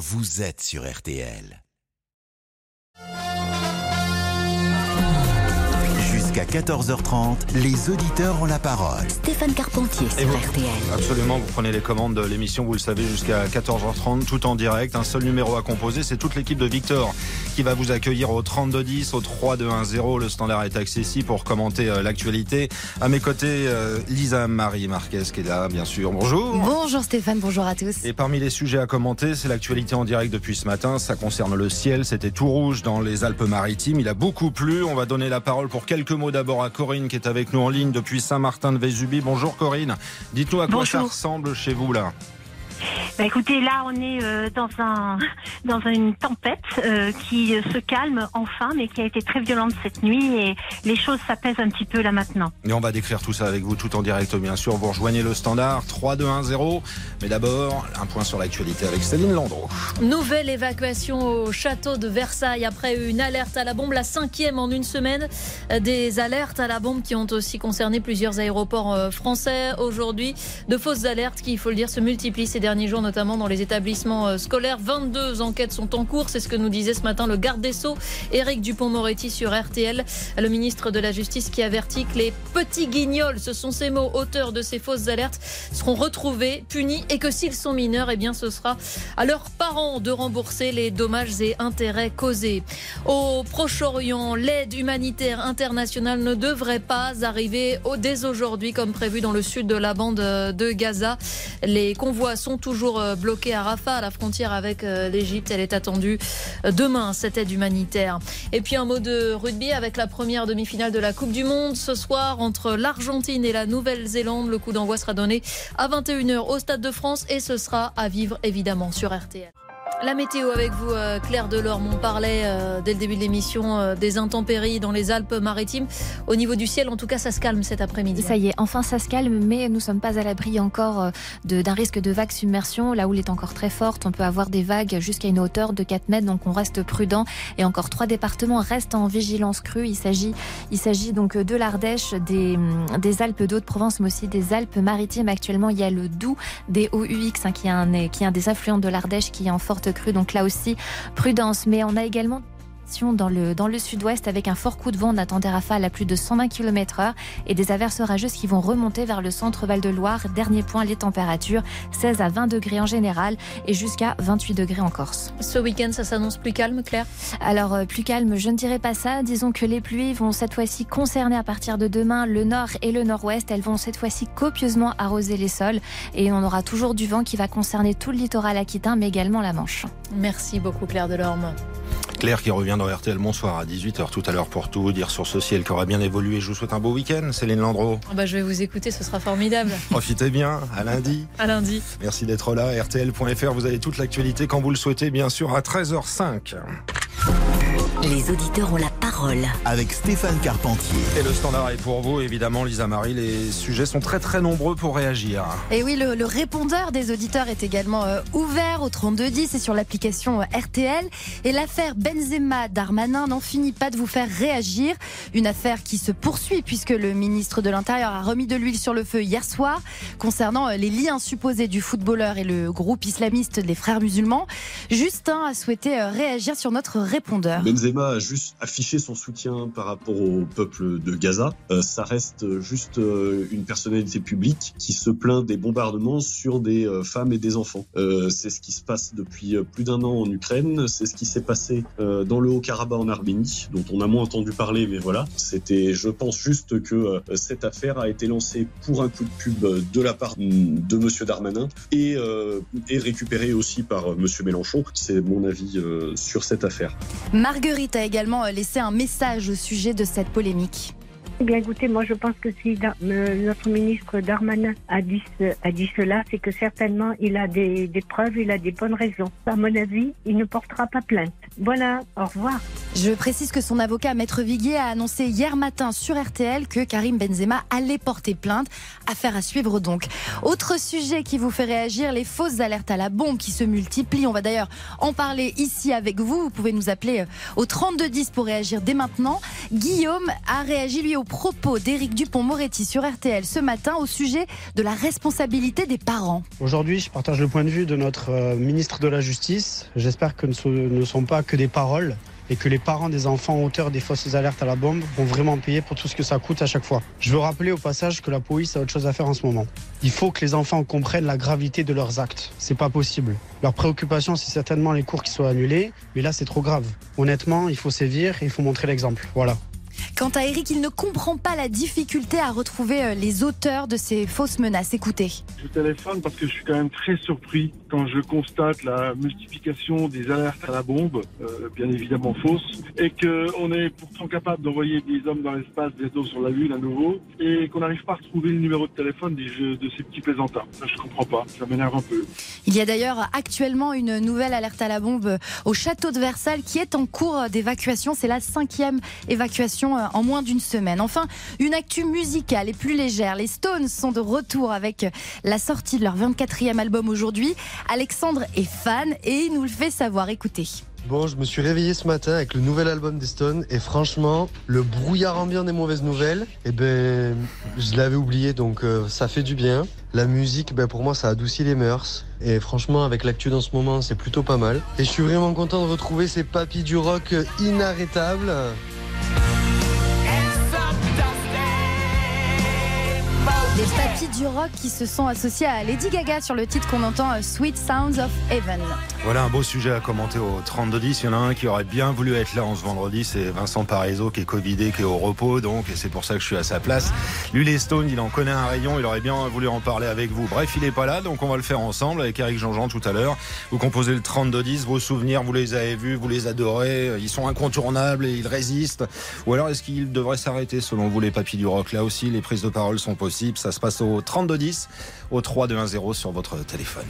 vous êtes sur RTL. Jusqu'à 14h30, les auditeurs ont la parole. Stéphane Carpentier sur vous- RTL. Absolument, vous prenez les commandes de l'émission, vous le savez, jusqu'à 14h30, tout en direct. Un seul numéro à composer, c'est toute l'équipe de Victor qui va vous accueillir au 3210, au 3210. Le standard est accessible pour commenter euh, l'actualité. À mes côtés, euh, Lisa Marie Marquez qui est là, bien sûr. Bonjour. Bonjour Stéphane, bonjour à tous. Et parmi les sujets à commenter, c'est l'actualité en direct depuis ce matin. Ça concerne le ciel. C'était tout rouge dans les Alpes-Maritimes. Il a beaucoup plu. On va donner la parole pour quelques mots d'abord à Corinne qui est avec nous en ligne depuis Saint-Martin-de-Vésubie. Bonjour Corinne. Dites-nous à quoi ça ressemble chez vous là? Bah, écoutez, là, on est euh, dans un dans une tempête euh, qui se calme enfin, mais qui a été très violente cette nuit et les choses s'apaisent un petit peu là maintenant. Et on va décrire tout ça avec vous tout en direct, bien sûr. Vous rejoignez le standard 3210. Mais d'abord, un point sur l'actualité avec Céline Landreau. Nouvelle évacuation au château de Versailles après une alerte à la bombe, la cinquième en une semaine. Des alertes à la bombe qui ont aussi concerné plusieurs aéroports euh, français aujourd'hui. De fausses alertes qui, il faut le dire, se multiplient ces derniers jours, notamment dans les établissements euh, scolaires. 22 enquêtes sont en cours, c'est ce que nous disait ce matin le garde des Sceaux, Éric Dupont-Moretti sur RTL, le ministre de la Justice qui avertit que les petits guignols, ce sont ces mots, auteurs de ces fausses alertes, seront retrouvés, punis et que s'ils sont mineurs, eh bien ce sera à leurs parents de rembourser les dommages et intérêts causés. Au Proche-Orient, l'aide humanitaire internationale ne devrait pas arriver dès aujourd'hui comme prévu dans le sud de la bande euh, de Gaza. Les convois sont toujours euh, bloqués à Rafah, à la frontière avec euh, l'Égypte. Elle est attendue euh, demain, cette aide humanitaire. Et puis un mot de rugby avec la première demi-finale de la Coupe du Monde ce soir entre l'Argentine et la Nouvelle-Zélande. Le coup d'envoi sera donné à 21h au Stade de France et ce sera à vivre évidemment sur RTL. La météo avec vous, euh, Claire Delorme. On parlait euh, dès le début de l'émission euh, des intempéries dans les Alpes-Maritimes. Au niveau du ciel, en tout cas, ça se calme cet après-midi. Ça y est, enfin ça se calme, mais nous sommes pas à l'abri encore euh, d'un risque de vague submersion. La houle est encore très forte. On peut avoir des vagues jusqu'à une hauteur de 4 mètres, donc on reste prudent. Et encore trois départements restent en vigilance crue. Il s'agit, il s'agit donc de l'Ardèche, des, hum, des Alpes d'Haute-Provence, mais aussi des Alpes-Maritimes. Actuellement, il y a le Doubs, des OUX, hein, qui est un, qui est un des affluents de l'Ardèche, qui est en forte crue. Donc là aussi, prudence. Mais on a également dans le, dans le sud-ouest avec un fort coup de vent. On attend des rafales à plus de 120 km heure et des averses orageuses qui vont remonter vers le centre Val-de-Loire. Dernier point, les températures 16 à 20 degrés en général et jusqu'à 28 degrés en Corse. Ce week-end, ça s'annonce plus calme, Claire? Alors, euh, plus calme, je ne dirais pas ça. Disons que les pluies vont cette fois-ci concerner à partir de demain le nord et le nord-ouest. Elles vont cette fois-ci copieusement arroser les sols et on aura toujours du vent qui va concerner tout le littoral aquitain, mais également la Manche. Merci beaucoup, Claire Delorme. Claire qui revient dans RTL Bonsoir à 18h tout à l'heure pour tout vous dire sur ce ciel qui aura bien évolué. Je vous souhaite un beau week-end, Céline Landreau. Ah Bah, je vais vous écouter, ce sera formidable. Profitez bien, à lundi. À lundi. Merci d'être là. RTL.fr, vous avez toute l'actualité quand vous le souhaitez, bien sûr, à 13h05. Les auditeurs ont la parole. Avec Stéphane Carpentier. Et le standard est pour vous, évidemment, Lisa Marie. Les sujets sont très très nombreux pour réagir. Et oui, le, le répondeur des auditeurs est également euh, ouvert au 3210 et sur l'application euh, RTL. Et l'affaire Benzema Darmanin n'en finit pas de vous faire réagir. Une affaire qui se poursuit puisque le ministre de l'Intérieur a remis de l'huile sur le feu hier soir concernant euh, les liens supposés du footballeur et le groupe islamiste les Frères musulmans. Justin a souhaité euh, réagir sur notre répondeur. Benzema a juste affiché son soutien par rapport au peuple de Gaza. Euh, ça reste juste une personnalité publique qui se plaint des bombardements sur des femmes et des enfants. C'est ce qui se passe depuis plus d'un an en Ukraine. C'est ce qui s'est passé euh, dans le Haut-Karabakh en Arménie, dont on a moins entendu parler, mais voilà. C'était, je pense juste que euh, cette affaire a été lancée pour un coup de pub euh, de la part mm, de Monsieur Darmanin et, euh, et récupérée aussi par Monsieur Mélenchon. C'est mon avis euh, sur cette affaire. Marguerite a également laissé un message au sujet de cette polémique. Eh bien, écoutez, moi, je pense que si notre ministre Darmanin a dit, ce- a dit cela, c'est que certainement il a des, des preuves, il a des bonnes raisons. À mon avis, il ne portera pas plainte. Voilà, au revoir. Je précise que son avocat, Maître Viguier, a annoncé hier matin sur RTL que Karim Benzema allait porter plainte. Affaire à suivre donc. Autre sujet qui vous fait réagir, les fausses alertes à la bombe qui se multiplient. On va d'ailleurs en parler ici avec vous. Vous pouvez nous appeler euh, au 3210 pour réagir dès maintenant. Guillaume a réagi lui aux propos d'Éric Dupont-Moretti sur RTL ce matin au sujet de la responsabilité des parents. Aujourd'hui, je partage le point de vue de notre euh, ministre de la Justice. J'espère que ce ne sont pas que des paroles et que les parents des enfants auteurs des fausses alertes à la bombe vont vraiment payer pour tout ce que ça coûte à chaque fois. Je veux rappeler au passage que la police a autre chose à faire en ce moment. Il faut que les enfants comprennent la gravité de leurs actes. C'est pas possible. Leur préoccupation, c'est certainement les cours qui soient annulés, mais là, c'est trop grave. Honnêtement, il faut sévir et il faut montrer l'exemple. Voilà. Quant à Eric, il ne comprend pas la difficulté à retrouver euh, les auteurs de ces fausses menaces. Écoutez. Je téléphone parce que je suis quand même très surpris quand je constate la multiplication des alertes à la bombe, euh, bien évidemment fausses, et qu'on est pourtant capable d'envoyer des hommes dans l'espace, bientôt sur la Lune à nouveau, et qu'on n'arrive pas à retrouver le numéro de téléphone des jeux, de ces petits plaisantins. Ça, je comprends pas. Ça m'énerve un peu. Il y a d'ailleurs actuellement une nouvelle alerte à la bombe au château de Versailles qui est en cours d'évacuation. C'est la cinquième évacuation euh, en moins d'une semaine. Enfin, une actu musicale et plus légère. Les Stones sont de retour avec la sortie de leur 24e album aujourd'hui. Alexandre est fan et il nous le fait savoir. Écoutez. Bon, je me suis réveillé ce matin avec le nouvel album des Stones et franchement, le brouillard ambiant des mauvaises nouvelles, eh ben, je l'avais oublié donc euh, ça fait du bien. La musique, ben, pour moi, ça adoucit les mœurs et franchement, avec l'actu dans ce moment, c'est plutôt pas mal. Et je suis vraiment content de retrouver ces papis du rock inarrêtables. Des papis du rock qui se sont associés à Lady Gaga sur le titre qu'on entend euh, Sweet Sounds of Heaven. Voilà un beau sujet à commenter au 32-10. Il y en a un qui aurait bien voulu être là en ce vendredi, c'est Vincent Parisot qui est Covidé, qui est au repos, donc, c'est pour ça que je suis à sa place. Lui, les Stones, il en connaît un rayon, il aurait bien voulu en parler avec vous. Bref, il est pas là, donc on va le faire ensemble avec Eric Jean-Jean tout à l'heure. Vous composez le 32-10, vos souvenirs, vous les avez vus, vous les adorez, ils sont incontournables et ils résistent. Ou alors est-ce qu'il devrait s'arrêter selon vous les papis du rock? Là aussi, les prises de parole sont possibles. Ça se passe au 3210, au 3210 sur votre téléphone.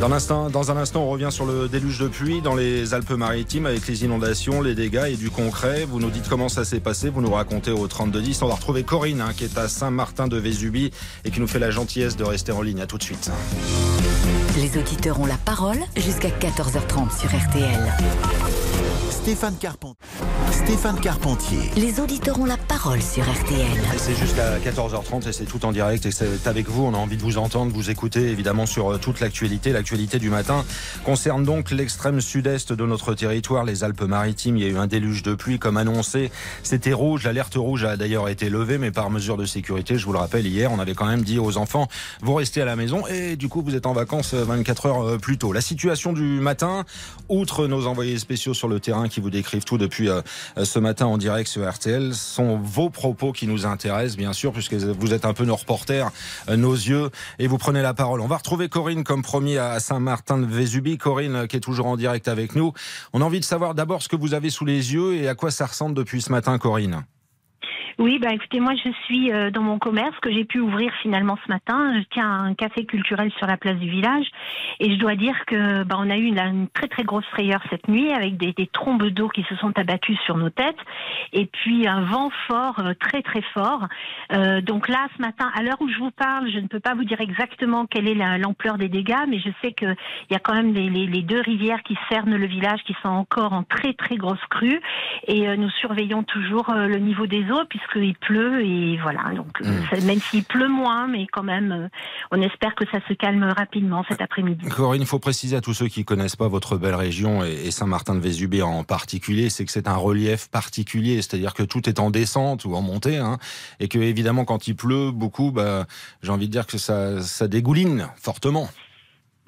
Dans, instant, dans un instant, on revient sur le déluge de pluie dans les Alpes-Maritimes avec les inondations, les dégâts et du concret. Vous nous dites comment ça s'est passé, vous nous racontez au 3210. On va retrouver Corinne hein, qui est à Saint-Martin de Vésubie et qui nous fait la gentillesse de rester en ligne. À tout de suite. Les auditeurs ont la parole jusqu'à 14h30 sur RTL. Stéphane Carpentier. Stéphane Carpentier. Les auditeurs ont la parole sur RTL. C'est jusqu'à 14h30 et c'est tout en direct et c'est avec vous. On a envie de vous entendre, vous écouter évidemment sur euh, toute l'actualité. L'actualité du matin concerne donc l'extrême sud-est de notre territoire, les Alpes-Maritimes. Il y a eu un déluge de pluie comme annoncé. C'était rouge. L'alerte rouge a d'ailleurs été levée, mais par mesure de sécurité, je vous le rappelle, hier, on avait quand même dit aux enfants, vous restez à la maison et du coup, vous êtes en vacances 24 heures euh, plus tôt. La situation du matin, outre nos envoyés spéciaux sur le terrain qui vous décrivent tout depuis euh, ce matin en direct sur RTL, sont vos propos qui nous intéressent, bien sûr, puisque vous êtes un peu nos reporters, euh, nos yeux, et vous prenez la parole. On va retrouver Corinne, comme promis, à Saint-Martin de Vésubie. Corinne, euh, qui est toujours en direct avec nous. On a envie de savoir d'abord ce que vous avez sous les yeux et à quoi ça ressemble depuis ce matin, Corinne. Oui, bah écoutez, moi je suis euh, dans mon commerce que j'ai pu ouvrir finalement ce matin. Je tiens un café culturel sur la place du village et je dois dire que bah, on a eu une, très très grosse frayeur cette nuit avec des, trombes d'eau qui se sont abattues sur nos têtes et puis un vent fort, euh, très très fort. Euh, donc là, ce matin, à l'heure où je vous parle, je ne peux pas vous dire exactement quelle est la- l'ampleur des dégâts, mais je sais qu'il y a quand même les, deux rivières qui cernent le village qui sont encore en très très grosse crue et euh, nous surveillons toujours le niveau des eaux puisqu'il pleut et voilà. Donc euh, ça- même s'il pleut moins, mais quand même, euh, on espère que ça se calme rapidement cet après-midi. Corinne, il faut préciser à tous ceux qui connaissent pas votre belle région et et Saint-Martin de Vésubie en particulier, c'est que c'est un relief particulier, c'est-à-dire que tout est en descente ou en montée, hein, et que évidemment quand il pleut beaucoup, bah, j'ai envie de dire que ça, ça dégouline fortement.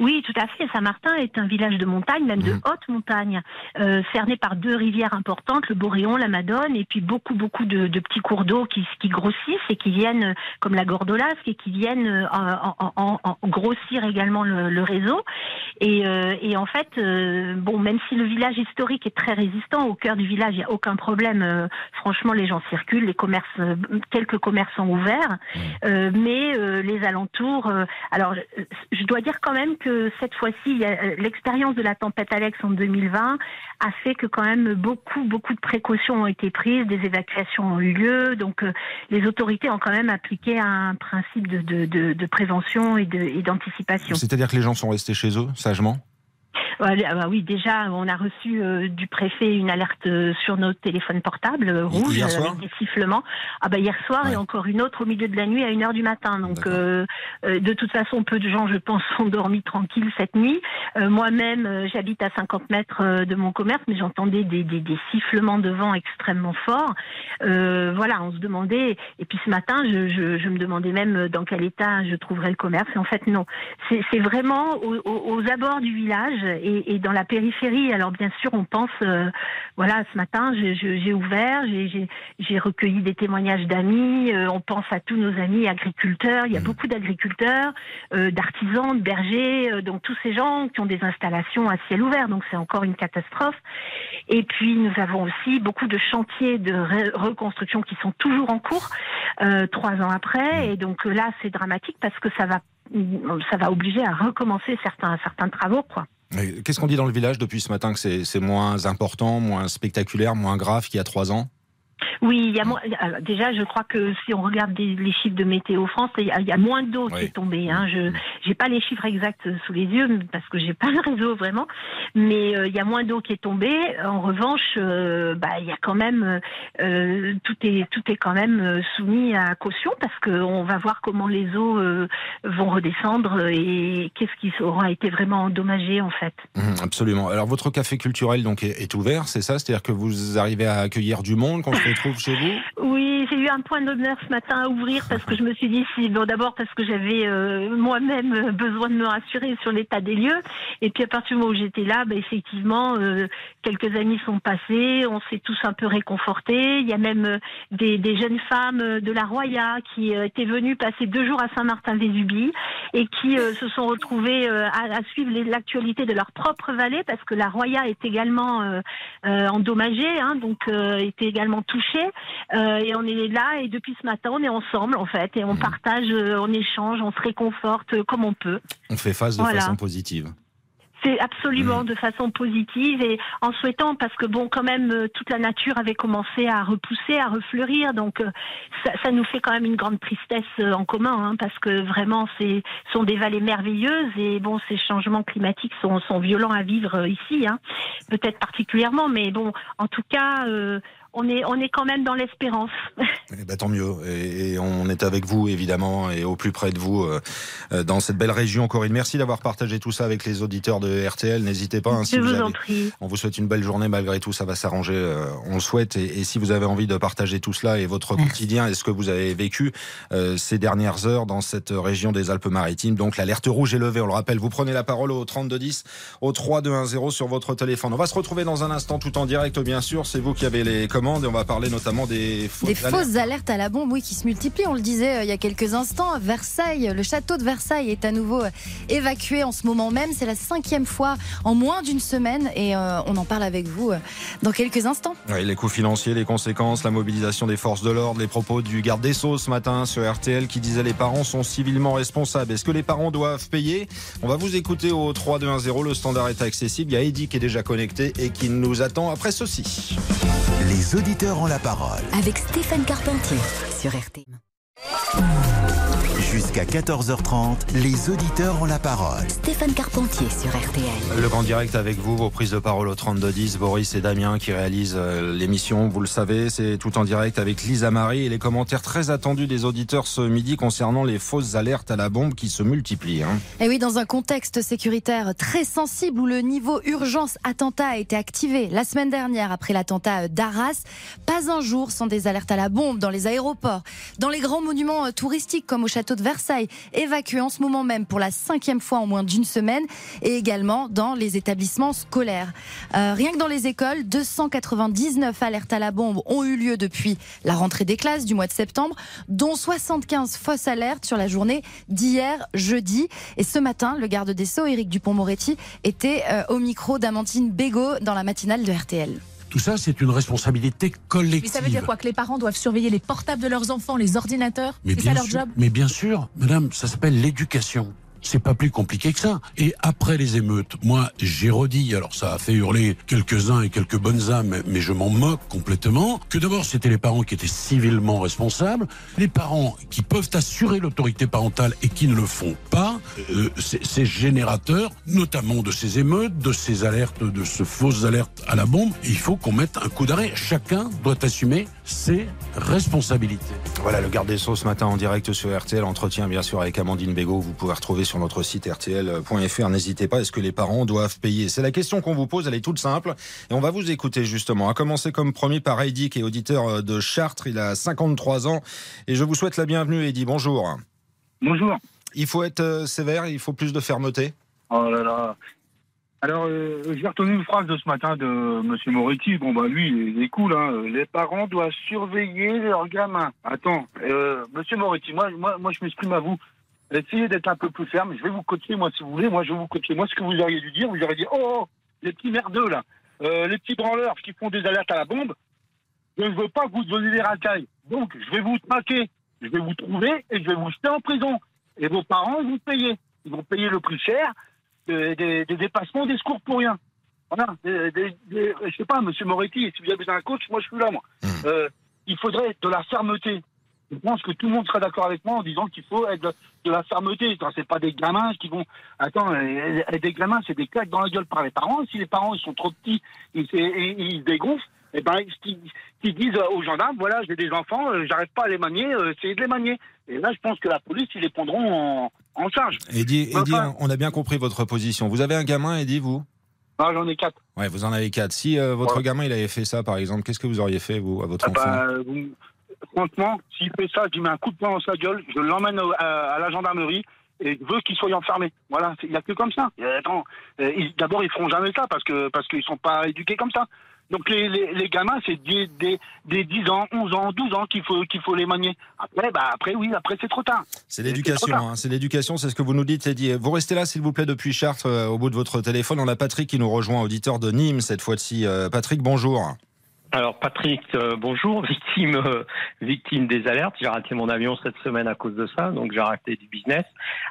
Oui, tout à fait. Saint-Martin est un village de montagne, même de Mhm. haute montagne, euh, cerné par deux rivières importantes, le Boréon, la Madone, et puis beaucoup, beaucoup de, de petits cours d'eau qui, qui grossissent et qui viennent, comme la Gordolasque, et qui viennent euh, en, en- en- en grossir également le, le réseau. Et, euh, et en fait, euh, bon, même si le village historique est très résistant, au cœur du village, il n'y a aucun problème. Franchement, les gens circulent, les commerces, quelques commerces sont ouverts, Euh, mais les alentours. alors, je dois dire quand même que cette fois-ci, euh, l'expérience de la tempête Alex en 2020 a fait que quand même beaucoup, beaucoup de précautions ont été prises, des évacuations ont eu lieu, donc euh, les autorités ont quand même appliqué un principe de, prévention et d'anticipation. C'est-à-dire que les gens sont restés chez eux, sagement? Bah oui, déjà, on a reçu euh, du préfet une alerte euh, sur nos téléphones portables euh, rouges Hier euh, soir avec des sifflements. Ah bah hier soir Ouais. et encore une autre au milieu de la nuit à 1 heure du matin. Donc euh, euh, de toute façon, peu de gens, je pense, ont dormi tranquille cette nuit. Euh, Moi-même, euh, j'habite à 50 mètres euh, de mon commerce, mais j'entendais des, des, des sifflements de vent extrêmement forts. Euh, voilà, on se demandait. Et puis ce matin, je, je, je me demandais même dans quel état je trouverais le commerce. Et en fait, non. C'est vraiment aux abords du village et, et dans la périphérie. Alors bien sûr, on pense, euh, voilà, ce matin, j'ai ouvert, j'ai- recueilli des témoignages d'amis. euh, on pense à tous nos amis agriculteurs. Il y a beaucoup d'agriculteurs, euh, d'artisans, de bergers, euh, donc tous ces gens qui ont des installations à ciel ouvert. Donc c'est encore une catastrophe. Et puis nous avons aussi beaucoup de chantiers de reconstruction qui sont toujours en cours, euh, trois ans après. Et donc euh, là, c'est dramatique parce que ça va, ça va obliger à recommencer certains, certains travaux, quoi. Qu'est-ce qu'on dit dans le village depuis ce matin que c'est moins important, moins spectaculaire, moins grave qu'il y a trois ans? Oui, il y a moins. alors, déjà, je crois que si on regarde des- les chiffres de Météo France, il y a, il y a moins d'eau qui est tombée. Hein. Je j'ai pas les chiffres exacts sous les yeux parce que j'ai pas le réseau vraiment, mais euh, il y a moins d'eau qui est tombée. En revanche, euh, bah il y a quand même euh, tout est tout est quand même euh, soumis à caution parce qu'on va voir comment les eaux euh, vont redescendre et qu'est-ce qui aura été vraiment endommagé en fait. Hum, Absolument. Alors votre café culturel donc est, est ouvert, c'est ça? C'est-à-dire que vous arrivez à accueillir du monde qu'on se Oui, j'ai eu un point d'honneur ce matin à ouvrir parce que je me suis dit si bon d'abord parce que j'avais euh, moi-même besoin de me rassurer sur l'état des lieux et puis à partir du moment où j'étais là, bah, effectivement euh, quelques années sont passées, on s'est tous un peu réconfortés. Il y a même euh, des, des jeunes femmes de la Roya qui euh, étaient venues passer deux jours à Saint-Martin-Vésubie et qui euh, se sont retrouvées euh, à, à suivre l'actualité de leur propre vallée parce que la Roya est également endommagée, hein, donc était également touchée. Euh, et on est là et depuis ce matin, on est ensemble en fait et on partage, euh, on échange, on se réconforte euh, comme on peut. On fait face de Voilà. façon positive. C'est absolument de façon positive et en souhaitant parce que bon quand même euh, toute la nature avait commencé à repousser, à refleurir donc ça, ça nous fait quand même une grande tristesse en commun hein, parce que vraiment c'est sont des vallées merveilleuses et bon ces changements climatiques sont, sont violents à vivre ici hein, peut-être particulièrement mais bon en tout cas euh, on est on est quand même dans l'espérance. Eh ben, tant mieux. Et, et on est avec vous, évidemment, et au plus près de vous, euh, euh, dans cette belle région. Corinne, merci d'avoir partagé tout ça avec les auditeurs de RTL. N'hésitez pas. hein, si Je vous avez- en prie. On vous souhaite une belle journée malgré tout, ça va s'arranger, euh, on le souhaite. Et, et si vous avez envie de partager tout cela et votre quotidien et ce que vous avez vécu euh, ces dernières heures dans cette région des Alpes-Maritimes, donc l'alerte rouge est levée, on le rappelle. Vous prenez la parole au 3210, au 3210 sur votre téléphone. On va se retrouver dans un instant tout en direct, bien sûr. C'est vous qui avez les commandes et on va parler notamment des fausses Des alertes. fausses alertes à la bombe, oui, qui se multiplient. On le disait euh, il y a quelques instants. Versailles, le château de Versailles est à nouveau euh, évacué en ce moment même. C'est la cinquième fois en moins d'une semaine et euh, on en parle avec vous euh, dans quelques instants. Oui, les coûts financiers, les conséquences, la mobilisation des forces de l'ordre, les propos du garde des Sceaux ce matin sur RTL qui disait les parents sont civilement responsables. Est-ce que les parents doivent payer? On va vous écouter au 3210, le standard est accessible. Il y a Eddy qui est déjà connecté et qui nous attend après ceci. Les auditeurs ont la parole. Avec Stéphane Carpentier sur RTL. Jusqu'à 14h30, les auditeurs ont la parole. Stéphane Carpentier sur RTL. Le grand direct avec vous, vos prises de parole au 3210, Boris et Damien qui réalisent euh, l'émission, vous le savez, c'est tout en direct avec Lisa Marie et les commentaires très attendus des auditeurs ce midi concernant les fausses alertes à la bombe qui se multiplient. hein. Et oui, dans un contexte sécuritaire très sensible où le niveau urgence attentat a été activé la semaine dernière après l'attentat d'Arras, pas un jour sans des alertes à la bombe dans les aéroports, dans les grands monuments euh, touristiques comme au château de Versailles, évacué en ce moment même pour la cinquième fois en moins d'une semaine, et également dans les établissements scolaires. Euh, rien que dans les écoles, 299 alertes à la bombe ont eu lieu depuis la rentrée des classes du mois de septembre, dont 75 fausses alertes sur la journée d'hier jeudi. Et ce matin, le garde des Sceaux, Éric Dupont-Moretti, était euh, au micro d'Amantine Bégaud dans la matinale de RTL. Tout ça, c'est une responsabilité collective. Mais ça veut dire quoi Que les parents doivent surveiller les portables de leurs enfants, les ordinateurs? Mais C'est ça leur sûr, job? Mais bien sûr, madame, ça s'appelle l'éducation. C'est pas plus compliqué que ça. Et après les émeutes, moi, j'ai redit, alors ça a fait hurler quelques-uns et quelques bonnes âmes, mais je m'en moque complètement, que d'abord c'était les parents qui étaient civilement responsables, les parents qui peuvent assurer l'autorité parentale et qui ne le font pas, euh, c'est c'est générateur, notamment de ces émeutes, de ces alertes, de ce fausses alertes à la bombe. Et il faut qu'on mette un coup d'arrêt. Chacun doit assumer ses responsabilités. Voilà le garde des Sceaux ce matin en direct sur RTL. Entretien bien sûr avec Amandine Bégaud. Vous pouvez retrouver sur notre site rtl.fr. N'hésitez pas. Est-ce que les parents doivent payer? C'est la question qu'on vous pose. Elle est toute simple. Et on va vous écouter justement. À commencer comme premier par Eddy qui est auditeur de Chartres. Il a 53 ans. Et je vous souhaite la bienvenue Eddy. Bonjour. Bonjour. Il faut être euh, sévère. Il faut plus de fermeté. Oh là là. Alors, euh, j'ai retenu une phrase de ce matin de Monsieur Moretti. Bon, bah, lui, il est cool, hein. Les parents doivent surveiller leurs gamins. Attends, euh, Monsieur Moretti, moi, moi, moi, je m'exprime à vous. Essayez d'être un peu plus ferme. Je vais vous coacher, moi, si vous voulez. Moi, je vais vous coacher. Moi, ce que vous auriez dû dire, vous auriez dit, oh, oh, les petits merdeux, là. Euh, les petits branleurs qui font des alertes à la bombe. Je ne veux pas que vous donniez des racailles. Donc, je vais vous traquer. Je vais vous trouver et je vais vous jeter en prison. Et vos parents vont payer. Ils vont payer le prix cher des, des, des dépassements des secours pour rien. Voilà. Des, je sais pas, monsieur Moretti, si vous avez besoin d'un coach, moi je suis là, moi. Euh, il faudrait de la fermeté. Je pense que tout le monde sera d'accord avec moi en disant qu'il faut être de, de la fermeté. C'est pas des gamins qui vont. Attends, euh, des gamins, c'est des claques dans la gueule par les parents. Si les parents ils sont trop petits, ils, ils se dégonflent. Eh ben, ils, ils disent aux gendarmes, voilà, j'ai des enfants, euh, j'arrive pas à les manier, euh, essayez de les manier. Et là, je pense que la police, ils les prendront en, en charge. Eddy, enfin- on a bien compris votre position. Vous avez un gamin, Eddy, vous? Ah, j'en ai quatre. Ouais, vous en avez quatre. Si euh, votre Ouais. gamin il avait fait ça, par exemple, qu'est-ce que vous auriez fait vous à votre Ah enfant? bah, vous- franchement, s'il fait ça, je lui mets un coup de poing dans sa gueule, je l'emmène à, la gendarmerie et je veux qu'il soit enfermé. Voilà, il n'y a que comme ça. Euh, ils- d'abord, ils feront jamais ça parce que parce qu'ils sont pas éduqués comme ça. Donc les, les, les gamins, c'est des, des, des 10 ans, 11 ans, 12 ans qu'il faut, qu'il faut les manier. Après, bah, après oui, après c'est trop tard. C'est l'éducation, hein, c'est l'éducation, c'est ce que vous nous dites, Eddy. Vous restez là, s'il vous plaît, depuis Chartres, euh, au bout de votre téléphone. On a Patrick qui nous rejoint, auditeur de Nîmes cette fois-ci. Euh, Patrick, bonjour. Alors Patrick, euh, bonjour, victime euh, victime des alertes. J'ai raté mon avion cette semaine à cause de ça, donc j'ai raté du business.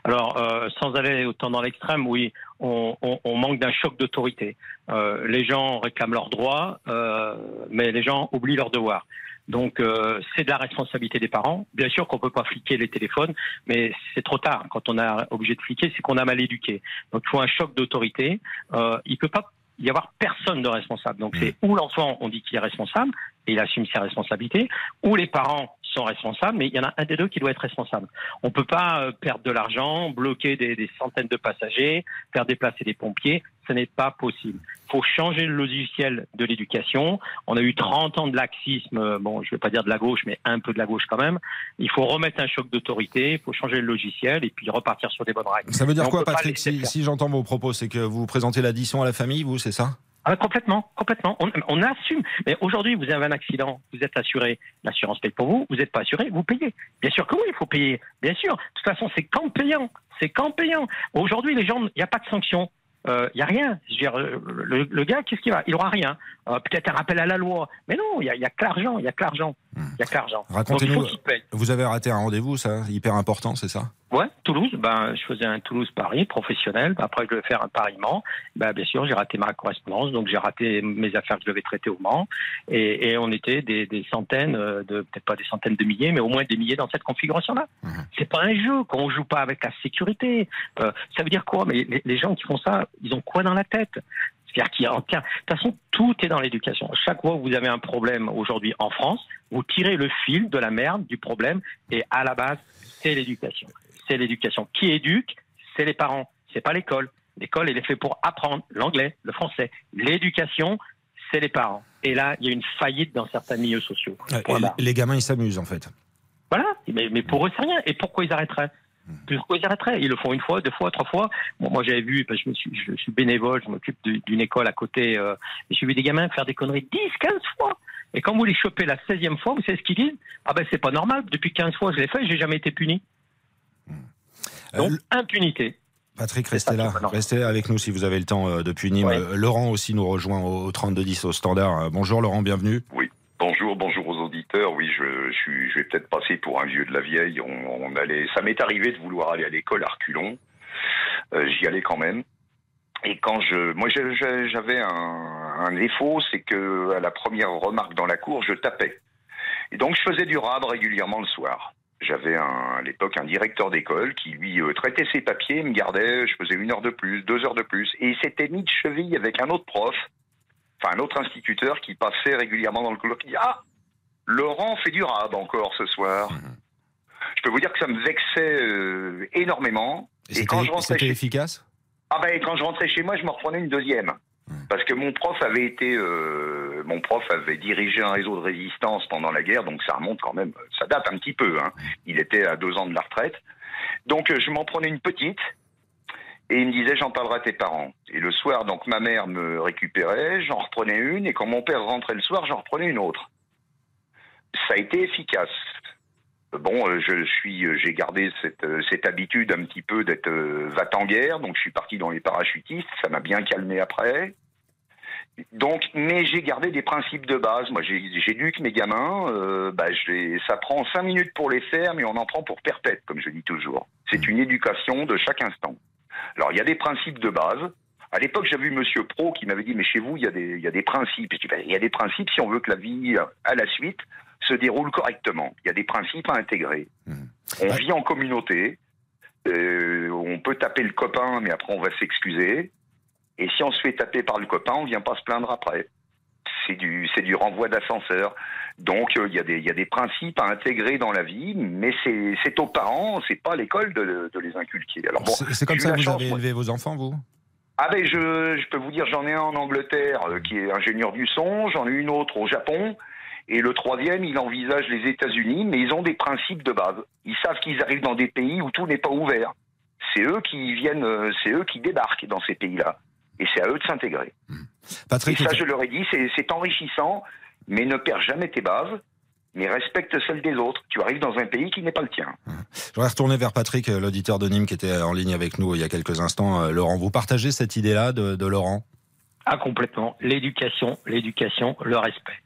Alors euh, sans aller autant dans l'extrême, oui, on, on- on manque d'un choc d'autorité. Euh, les gens réclament leurs droits, euh, mais les gens oublient leurs devoirs. Donc euh, c'est de la responsabilité des parents. Bien sûr qu'on peut pas fliquer les téléphones, mais c'est trop tard. Quand on est obligé de fliquer, c'est qu'on a mal éduqué. Donc il faut un choc d'autorité. Euh, il peut pas y avoir personne de responsable. Donc c'est ou l'enfant, on dit qu'il est responsable et il assume ses responsabilités, ou les parents sont responsables, mais il y en a un des deux qui doit être responsable. On peut pas euh, perdre de l'argent, bloquer des, des centaines de passagers, faire déplacer des pompiers, ce n'est pas possible. Il faut changer le logiciel de l'éducation. On a eu 30 ans de laxisme, euh, bon, je vais pas dire de la gauche, mais un peu de la gauche quand même. Il faut remettre un choc d'autorité, il faut changer le logiciel et puis repartir sur des bonnes règles. Ça veut dire quoi, Patrick si j'entends vos propos, c'est que vous présentez l'addition à la famille, vous, c'est ça? Ah, complètement, complètement. On, on assume. Mais aujourd'hui, vous avez un accident, vous êtes assuré, l'assurance paye pour vous, vous n'êtes pas assuré, vous payez. Bien sûr que oui, il faut payer. Bien sûr. De toute façon, c'est quand payant. C'est quand payant. Aujourd'hui, les gens, il n'y a pas de sanction. Il n'y a rien. Je veux dire, euh, le, le gars, qu'est-ce qu'il va? Il aura rien. Euh, Peut-être un rappel à la loi. Mais non, il n'y a, a que l'argent. Il n'y a que l'argent. Il n'y a que l'argent. Donc, il Racontez-nous. Vous avez raté un rendez-vous, ça Hyper important, c'est ça? Ouais, Toulouse, ben, je faisais un Toulouse-Paris professionnel. Ben, Après, je devais faire un Paris-Mans. Ben, bien sûr, j'ai raté ma correspondance, donc j'ai raté mes affaires que je devais traiter au Mans. Et, et on était des, des centaines, euh, de peut-être pas des centaines de milliers, mais au moins des milliers dans cette configuration-là. C'est pas un jeu quand on joue pas avec la sécurité. Euh, ça veut dire quoi? Mais les, les gens qui font ça, ils ont quoi dans la tête? C'est-à-dire qu'il y a, de toute façon, tout est dans l'éducation. Chaque fois que vous avez un problème aujourd'hui en France, vous tirez le fil de la merde du problème et à la base, c'est l'éducation. C'est l'éducation. Qui éduque C'est les parents. C'est pas l'école. L'école, elle est faite pour apprendre l'anglais, le français. L'éducation, c'est les parents. Et là, il y a une faillite dans certains milieux sociaux. Les gamins, ils s'amusent, en fait. Voilà, mais, mais pour eux, c'est rien. Et pourquoi ils arrêteraient? Pourquoi ils arrêteraient Ils le font une fois, deux fois, trois fois. Bon, moi, j'avais vu, parce que je, me suis, je suis bénévole, je m'occupe d'une école à côté, euh, et j'ai vu des gamins faire des conneries 10, 15 fois. Et quand vous les chopez la 16e fois, vous savez ce qu'ils disent? Ah ben, c'est pas normal, depuis 15 fois, je l'ai fait, j'ai jamais été puni. Donc, impunité. Patrick, restez là. Restez avec nous si vous avez le temps euh, depuis Nîmes. Euh, Laurent aussi nous rejoint au, au 3210 au standard. Euh, Bonjour Laurent, bienvenue. Bonjour, bonjour aux auditeurs. Oui, je, je, je vais peut-être passer pour un vieux de la vieille. On, allait, ça m'est arrivé de vouloir aller à l'école à reculons. Euh, J'y allais quand même. Et quand je, moi, j'avais un, un défaut, c'est que à la première remarque dans la cour, je tapais. Et donc, je faisais du rab régulièrement le soir. J'avais à l'époque un directeur d'école qui lui euh, traitait ses papiers, me gardait, je faisais une heure de plus, deux heures de plus, et il s'était mis de cheville avec un autre prof, enfin un autre instituteur qui passait régulièrement dans le couloir, qui dit ah Laurent fait du rab encore ce soir. Je peux vous dire que ça me vexait euh, énormément. Et, quand je rentrais chez efficace? Ah ben quand je rentrais chez moi, je me reprenais une deuxième. Parce que mon prof avait été, euh, mon prof avait dirigé un réseau de résistance pendant la guerre, donc ça remonte quand même, ça date un petit peu. Hein. Il était à deux ans de la retraite, donc euh, je m'en prenais une petite et il me disait j'en parlerai à tes parents. Et le soir, donc ma mère me récupérait, j'en reprenais une et quand mon père rentrait le soir, j'en reprenais une autre. Ça a été efficace. Bon, euh, je suis, euh, j'ai gardé cette, euh, cette habitude un petit peu d'être euh, va-t-en-guerre, donc je suis parti dans les parachutistes, ça m'a bien calmé après. Donc, mais j'ai gardé des principes de base. Moi, j'éduque mes gamins. euh, bah, ça prend cinq minutes pour les faire, mais on en prend pour perpète, comme je dis toujours. C'est une éducation de chaque instant. Alors, il y a des principes de base. À l'époque, j'avais vu Monsieur Pro qui m'avait dit, mais chez vous, il y a des, il y a des principes. Ben, il y a des principes si on veut que la vie, à la suite, se déroule correctement. Il y a des principes à intégrer. On vit en communauté. Euh, on peut taper le copain, mais après, on va s'excuser. Et si on se fait taper par le copain, on vient pas se plaindre après. C'est du, c'est du renvoi d'ascenseur. Donc, euh, il y, a des- il y a des principes à intégrer dans la vie, mais c'est c'est aux parents, c'est pas à l'école de, de les inculquer. Alors bon, C'est c'est comme ça que vous chance, avez élevé vos enfants, vous? Ah ben je, je peux vous dire, j'en ai un en Angleterre euh, qui est ingénieur du son, j'en ai une autre au Japon, et le troisième, il envisage les États-Unis, mais ils ont des principes de base. Ils savent qu'ils arrivent dans des pays où tout n'est pas ouvert. C'est eux qui viennent, euh, c'est eux qui débarquent dans ces pays-là, et c'est à eux de s'intégrer. Patrick, et ça, je leur ai dit, c'est enrichissant, mais ne perds jamais tes bases, mais respecte celles des autres. Tu arrives dans un pays qui n'est pas le tien. Je voudrais retourner vers Patrick, euh, l'auditeur de Nîmes qui était en ligne avec nous il y a quelques instants. Euh, Laurent, vous partagez cette idée-là de, de Laurent? Ah, complètement. L'éducation, l'éducation, le respect.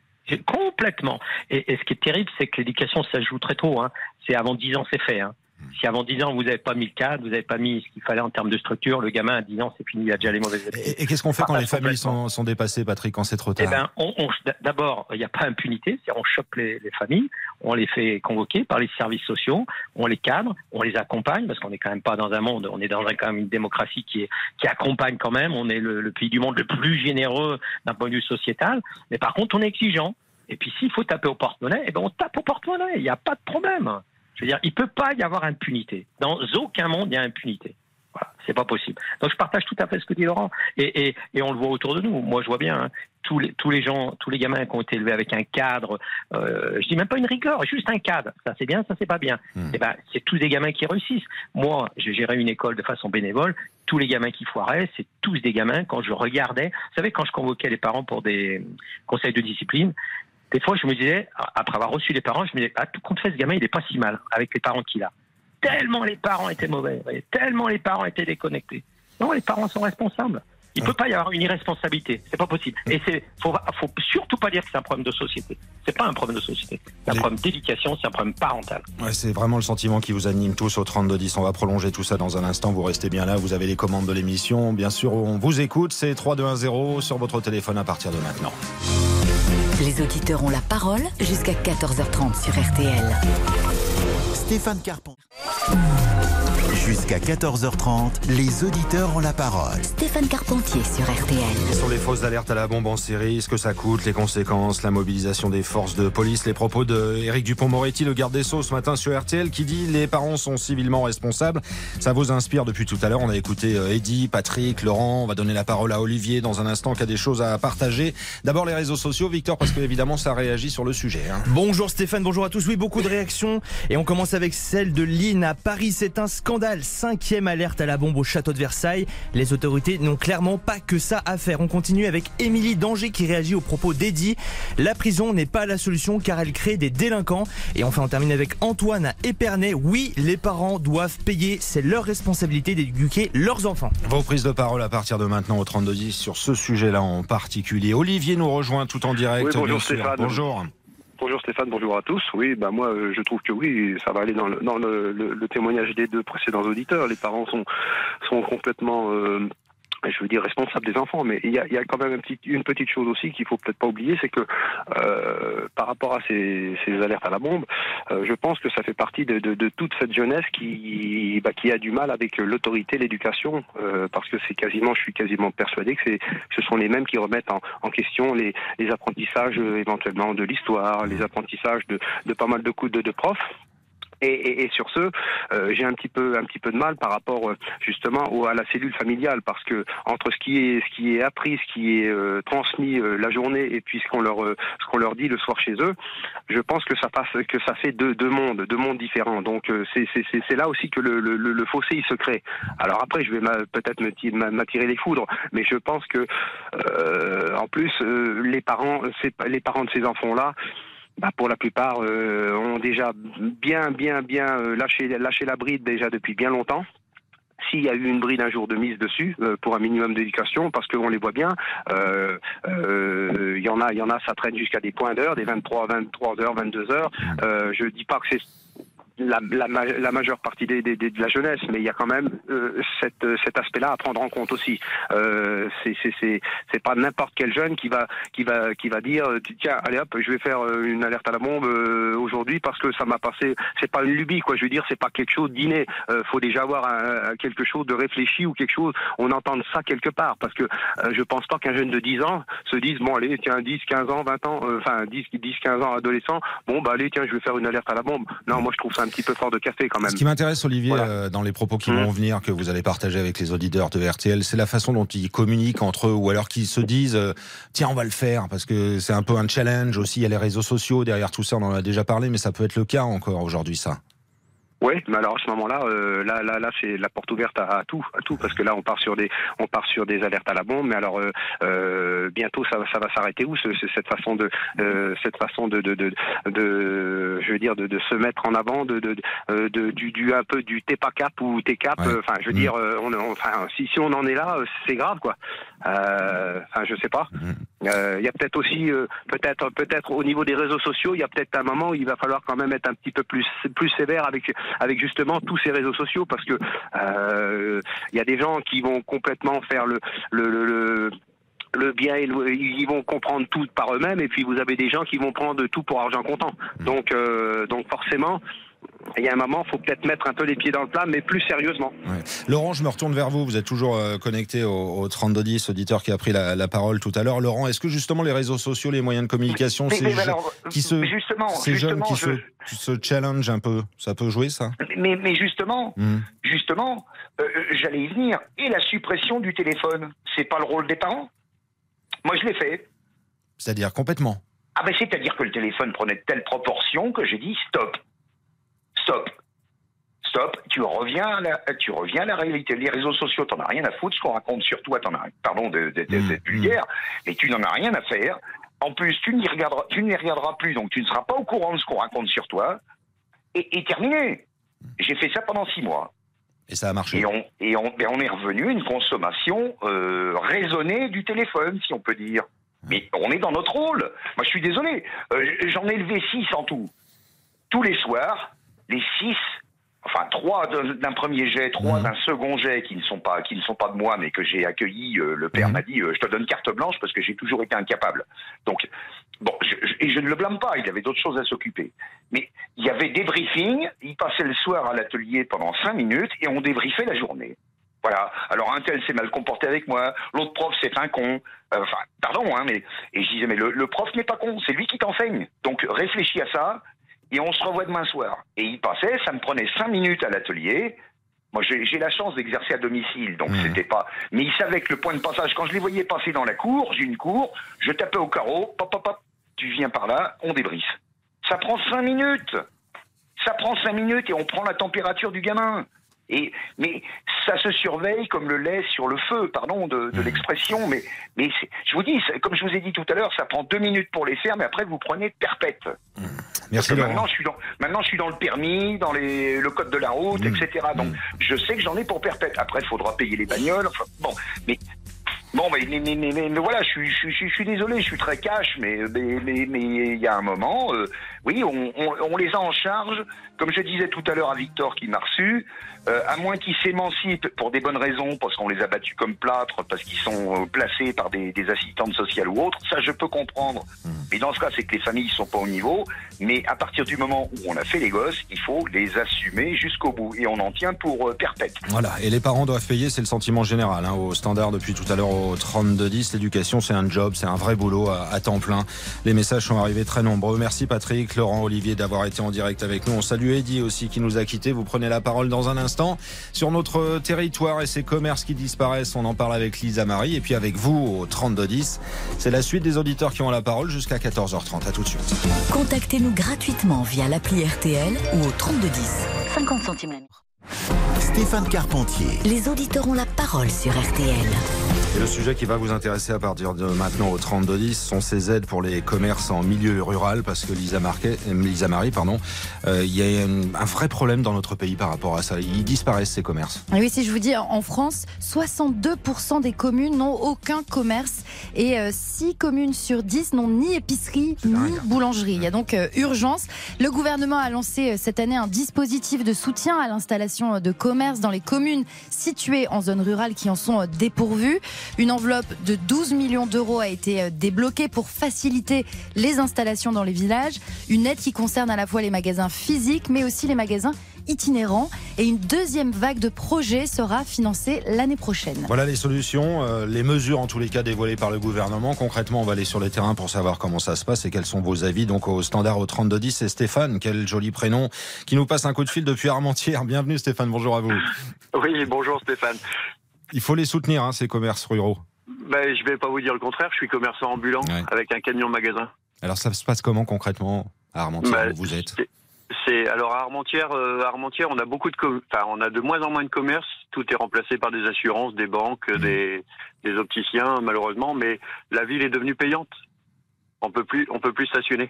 Complètement. Et, et ce qui est terrible, c'est que l'éducation, ça se joue très tôt. Hein. C'est avant 10 ans, c'est fait. Hein. Si avant 10 ans, vous n'avez pas mis le cadre, vous n'avez pas mis ce qu'il fallait en termes de structure, le gamin à 10 ans, c'est fini, il a déjà les mauvaises habitudes. Et, et qu'est-ce qu'on fait quand Partage les familles sont, sont dépassées, Patrick, quand c'est trop Eh tard ben, on, on- d'abord, il n'y a pas impunité, c'est-à-dire on chope les, les familles, on les fait convoquer par les services sociaux, on les cadre, on les accompagne, parce qu'on n'est quand même pas dans un monde, on est dans un- quand même une démocratie qui, est, qui accompagne quand même, on est le, le pays du monde le plus généreux d'un point de vue sociétal, mais par contre on est exigeant. Et puis s'il faut taper au porte-monnaie, eh ben on tape au porte-monnaie, il n'y a pas de problème. Je veux dire, il peut pas y avoir impunité. Dans aucun monde, il y a impunité. Voilà, c'est pas possible. Donc je partage tout à fait ce que dit Laurent, et, et, et on le voit autour de nous. Moi, je vois bien hein, tous les tous les gens, tous les gamins qui ont été élevés avec un cadre. Euh, je dis même pas une rigueur, juste un cadre. Ça c'est bien, ça c'est pas bien. Et ben c'est tous des gamins qui réussissent. Moi, je gérais une école de façon bénévole. Tous les gamins qui foiraient, c'est tous des gamins. Quand je regardais, vous savez, quand je convoquais les parents pour des conseils de discipline, des fois, je me disais, après avoir reçu les parents, je me disais, ah, tout compte fait, ce gamin, il est pas si mal avec les parents qu'il a. Tellement les parents étaient mauvais, tellement les parents étaient déconnectés. Non, les parents sont responsables. Il peut pas y avoir une irresponsabilité, c'est pas possible. Et c'est, faut, faut surtout pas dire que c'est un problème de société. C'est pas un problème de société, c'est un problème d'éducation, c'est un problème parental. Ouais, c'est vraiment le sentiment qui vous anime tous au 3210. On va prolonger tout ça dans un instant. Vous restez bien là. Vous avez les commandes de l'émission. Bien sûr, on vous écoute. C'est 3210 sur votre téléphone à partir de maintenant. Les auditeurs ont la parole jusqu'à 14h30 sur RTL. Stéphane Carpent. Jusqu'à 14h30, les auditeurs ont la parole. Stéphane Carpentier sur RTL. Sur les fausses alertes à la bombe en série, ce que ça coûte, les conséquences, la mobilisation des forces de police, les propos de Éric Dupont-Moretti, le garde des Sceaux, ce matin sur RTL, qui dit les parents sont civilement responsables. Ça vous inspire depuis tout à l'heure. On a écouté euh, Eddy, Patrick, Laurent. On va donner la parole à Olivier dans un instant qui a des choses à partager. D'abord les réseaux sociaux, Victor, parce que évidemment ça réagit sur le sujet. hein. Bonjour Stéphane, bonjour à tous. Oui, beaucoup de réactions. Et on commence avec celle de Lynn à Paris. C'est un scandale. Cinquième alerte à la bombe au château de Versailles. Les autorités n'ont clairement pas que ça à faire. On continue avec Émilie Danger qui réagit aux propos d'Eddy. La prison n'est pas la solution car elle crée des délinquants. Et enfin, on termine avec Antoine à Épernay. Oui, les parents doivent payer. C'est leur responsabilité d'éduquer leurs enfants. Vos prises de parole à partir de maintenant au 3210 sur ce sujet-là en particulier. Olivier nous rejoint tout en direct. Oui, bonjour. Stéphane. Bonjour. Bonjour Stéphane, bonjour à tous. Oui, bah moi euh, je trouve que oui, ça va aller dans le, dans le, le- témoignage des deux précédents auditeurs. Les parents sont sont complètement euh, je veux dire responsables des enfants, mais il y a, quand même une petite, chose aussi qu'il faut peut-être pas oublier, c'est que euh, par rapport à ces, alertes à la bombe, euh, je pense que ça fait partie de, toute cette jeunesse qui, bah, qui a du mal avec l'autorité, l'éducation, euh, parce que c'est quasiment, je suis quasiment persuadé que ce sont les mêmes qui remettent en, question les, apprentissages éventuellement de l'histoire, les apprentissages de, de pas mal de coups de, de profs. Et, et, et sur ce, euh, j'ai un petit peu un petit peu de mal par rapport euh, justement au- à la cellule familiale parce que entre ce qui est ce qui est appris, ce qui est euh, transmis euh, la journée et puis ce qu'on leur euh, ce qu'on leur dit le soir chez eux, je pense que ça passe que ça fait deux, deux mondes deux mondes différents. Donc c'est c'est c'est- là aussi que le, le, le- fossé se crée. Alors après je vais peut-être m'attirer les foudres, mais je pense que en plus les parents les parents de ces enfants là bah, pour la plupart, euh, ont déjà bien, bien, bien euh, lâché, lâché la bride déjà depuis bien longtemps. S'il y a eu une bride un jour de mise dessus euh, pour un minimum d'éducation, parce qu'on les voit bien, euh, euh, il y en a, il y en a, ça traîne jusqu'à des points d'heure, des 23, 23 heures, 22 heures. Euh, je dis pas que c'est la, la, la majeure partie des, des- des- de la jeunesse, mais il y a quand même euh, cette, euh, cet aspect-là à prendre en compte aussi. Euh, c'est pas n'importe quel jeune qui va qui va qui va dire euh, tiens allez hop je vais faire euh, une alerte à la bombe euh, aujourd'hui parce que ça m'a passé. C'est pas une lubie quoi. Je veux dire c'est pas quelque chose d'inné. Euh, faut déjà avoir un- quelque chose de réfléchi ou quelque chose. On entend ça quelque part parce que euh, je pense pas qu'un jeune de 10 ans se dise bon allez tiens 10 15 ans 20 ans enfin 10 10 15 ans adolescent bon bah allez tiens je vais faire une alerte à la bombe. Non moi je trouve ça un petit peu fort de café quand même. Ce qui m'intéresse, Olivier, euh, dans les propos qui vont venir, que vous allez partager avec les auditeurs de RTL, c'est la façon dont ils communiquent entre eux, ou alors qu'ils se disent, euh, tiens, on va le faire, parce que c'est un peu un challenge aussi. Il y a les réseaux sociaux derrière tout ça, on en a déjà parlé, mais ça peut être le cas encore aujourd'hui, ça. Oui, mais alors à ce moment-là, euh, là, là, là, c'est la porte ouverte à, à tout, à tout, parce que là, on part sur des, on part sur des alertes à la bombe. Mais alors, euh, euh, bientôt, ça, va- ça va s'arrêter où ce- ce- cette façon de, euh, cette façon de, de, de, de- je veux dire, de, de se mettre en avant, de, de, euh, de- du, du un peu du t'es pas cap ou t'es cap. euh, Enfin, je veux dire, euh, on, on- enfin, si, si on en est là, euh, c'est grave, quoi. Euh, Enfin, je sais pas. Euh, Il y a peut-être aussi, euh, peut-être, peut-être au niveau des réseaux sociaux, il y a peut-être un moment où il va falloir quand même être un petit peu plus, plus sévère avec, avec justement tous ces réseaux sociaux, parce que euh, il y a des gens qui vont complètement faire le, le, le, le le bien et le- ils vont comprendre tout par eux-mêmes et puis vous avez des gens qui vont prendre tout pour argent comptant. Donc euh, donc forcément il y a un moment, faut peut-être mettre un peu les pieds dans le plat, mais plus sérieusement. Laurent, je me retourne vers vous. Vous êtes toujours euh, connecté au, au 3210, auditeur qui a pris la, la parole tout à l'heure. Laurent, est-ce que justement les réseaux sociaux, les moyens de communication, Mais- ces mais je- alors, qui se, justement, ces jeunes qui se, se challenge un peu, ça peut jouer ça? Mais, mais justement, Hmm. justement, euh, j'allais y venir. Et la suppression du téléphone, c'est pas le rôle des parents? Moi, je l'ai fait. C'est-à-dire complètement? Ah ben, c'est-à-dire que le téléphone prenait de telle proportion que j'ai dit stop, stop, stop. Tu reviens, à la, tu reviens à la réalité. Les réseaux sociaux, t'en as rien à foutre. Ce qu'on raconte sur toi, t'en as, pardon de- de- de- d'être vulgaire, mais tu n'en as rien à faire. En plus, tu n'y regarderas, tu n'y regarderas plus, donc tu ne seras pas au courant de ce qu'on raconte sur toi. Et, et terminé. J'ai fait ça pendant six mois. Et ça a marché. Et on, et on, ben, on est revenu à une consommation euh, raisonnée du téléphone, si on peut dire. Mais on est dans notre rôle. Moi, je suis désolé. Euh, J'en ai levé six en tout. Tous les soirs, les six enfin trois d'un premier jet, trois d'un second jet qui ne sont pas qui ne sont pas de moi, mais que j'ai accueilli. euh, le père m'a dit euh, je te donne carte blanche parce que j'ai toujours été incapable. Donc bon, je- je- et je ne le blâme pas. Il avait d'autres choses à s'occuper. Mais il y avait des briefings. Il passait le soir à l'atelier pendant cinq minutes et on débriefait la journée. Voilà. Alors un tel s'est mal comporté avec moi, l'autre prof c'est un con. Euh, Enfin, pardon, hein, mais et je disais mais le, le prof n'est pas con, c'est lui qui t'enseigne. Donc réfléchis à ça et on se revoit demain soir. Et il passait, ça me prenait cinq minutes à l'atelier. Moi, j'ai la chance d'exercer à domicile, donc c'était pas. Mais il savait que le point de passage, quand je les voyais passer dans la cour, j'ai une cour, je tapais au carreau, pop, pop, pop, tu viens par là, on débriefe. Ça prend cinq minutes. Ça prend cinq minutes et on prend la température du gamin. Et mais ça se surveille comme le lait sur le feu, pardon de, de l'expression, mais mais je vous dis, comme je vous ai dit tout à l'heure, ça prend deux minutes pour les faire, mais après vous prenez perpète. Merci que Laurent. maintenant je suis dans maintenant je suis dans le permis, dans les, le code de la route, etc. Donc je sais que j'en ai pour perpète. Après il faudra payer les bagnoles. Enfin, bon, mais Bon, mais, mais, mais, mais- voilà, je suis, je, suis- je suis- je suis désolé, je suis très cash, mais mais mais mais il y a un moment, euh, oui, on, on, on les a en charge, comme je disais tout à l'heure à Victor qui m'a reçu, euh, à moins qu'ils s'émancipent pour des bonnes raisons, parce qu'on les a battus comme plâtre, parce qu'ils sont euh, placés par des, des assistantes sociales ou autres, ça je peux comprendre. Mais dans ce cas, c'est que les familles sont pas au niveau, mais à partir du moment où on a fait les gosses, il faut les assumer jusqu'au bout, et on en tient pour euh, perpète. Voilà, et les parents doivent payer, c'est le sentiment général. Hein, au standard depuis tout à l'heure au 3210, l'éducation c'est un job, c'est un vrai boulot à, à temps plein. Les messages sont arrivés très nombreux. Merci Patrick, Laurent, Olivier d'avoir été en direct avec nous. On salue Eddy aussi qui nous a quittés. Vous prenez la parole dans un instant sur notre territoire et ces commerces qui disparaissent. On en parle avec Lisa Marie et puis avec vous au 3210. C'est la suite des auditeurs qui ont la parole jusqu'à 14h30. À tout de suite. Contactez-nous gratuitement via l'appli RTL ou au 3210. 50 centimes la minute. Stéphane Carpentier. Les auditeurs ont la parole sur RTL. Et le sujet qui va vous intéresser à partir de maintenant au 3210 sont ces aides pour les commerces en milieu rural parce que Lisa, Marquet, euh, Lisa Marie, pardon, euh, il y a un, un vrai problème dans notre pays par rapport à ça. Ils disparaissent ces commerces. Et oui, si je vous dis, en France, 62% des communes n'ont aucun commerce et 6 communes sur 10 n'ont ni épicerie ni boulangerie. Il y a donc euh, urgence. Le gouvernement a lancé euh, cette année un dispositif de soutien à l'installation de commerces dans les communes situées en zone rurale qui en sont euh, dépourvues. Une enveloppe de 12 millions d'euros a été euh, débloquée pour faciliter les installations dans les villages. Une aide qui concerne à la fois les magasins physiques mais aussi les magasins itinérants. Et une deuxième vague de projets sera financée l'année prochaine. Voilà les solutions, euh, les mesures en tous les cas dévoilées par le gouvernement. Concrètement, on va aller sur le terrain pour savoir comment ça se passe et quels sont vos avis. Donc au standard au 3210, c'est Stéphane, quel joli prénom, qui nous passe un coup de fil depuis Armentières. Bienvenue Stéphane, bonjour à vous. Oui, bonjour Stéphane. Il faut les soutenir, hein, ces commerces ruraux. Ben, je vais pas vous dire le contraire, je suis commerçant ambulant avec un camion magasin. Alors ça se passe comment concrètement à Armentières Bah, où vous êtes? C'est- alors à Armentières, euh, à Armentières, on a beaucoup de, enfin, on a de moins en moins de commerces. Tout est remplacé par des assurances, des banques, des, des opticiens, malheureusement. Mais la ville est devenue payante. On peut plus, on peut plus stationner.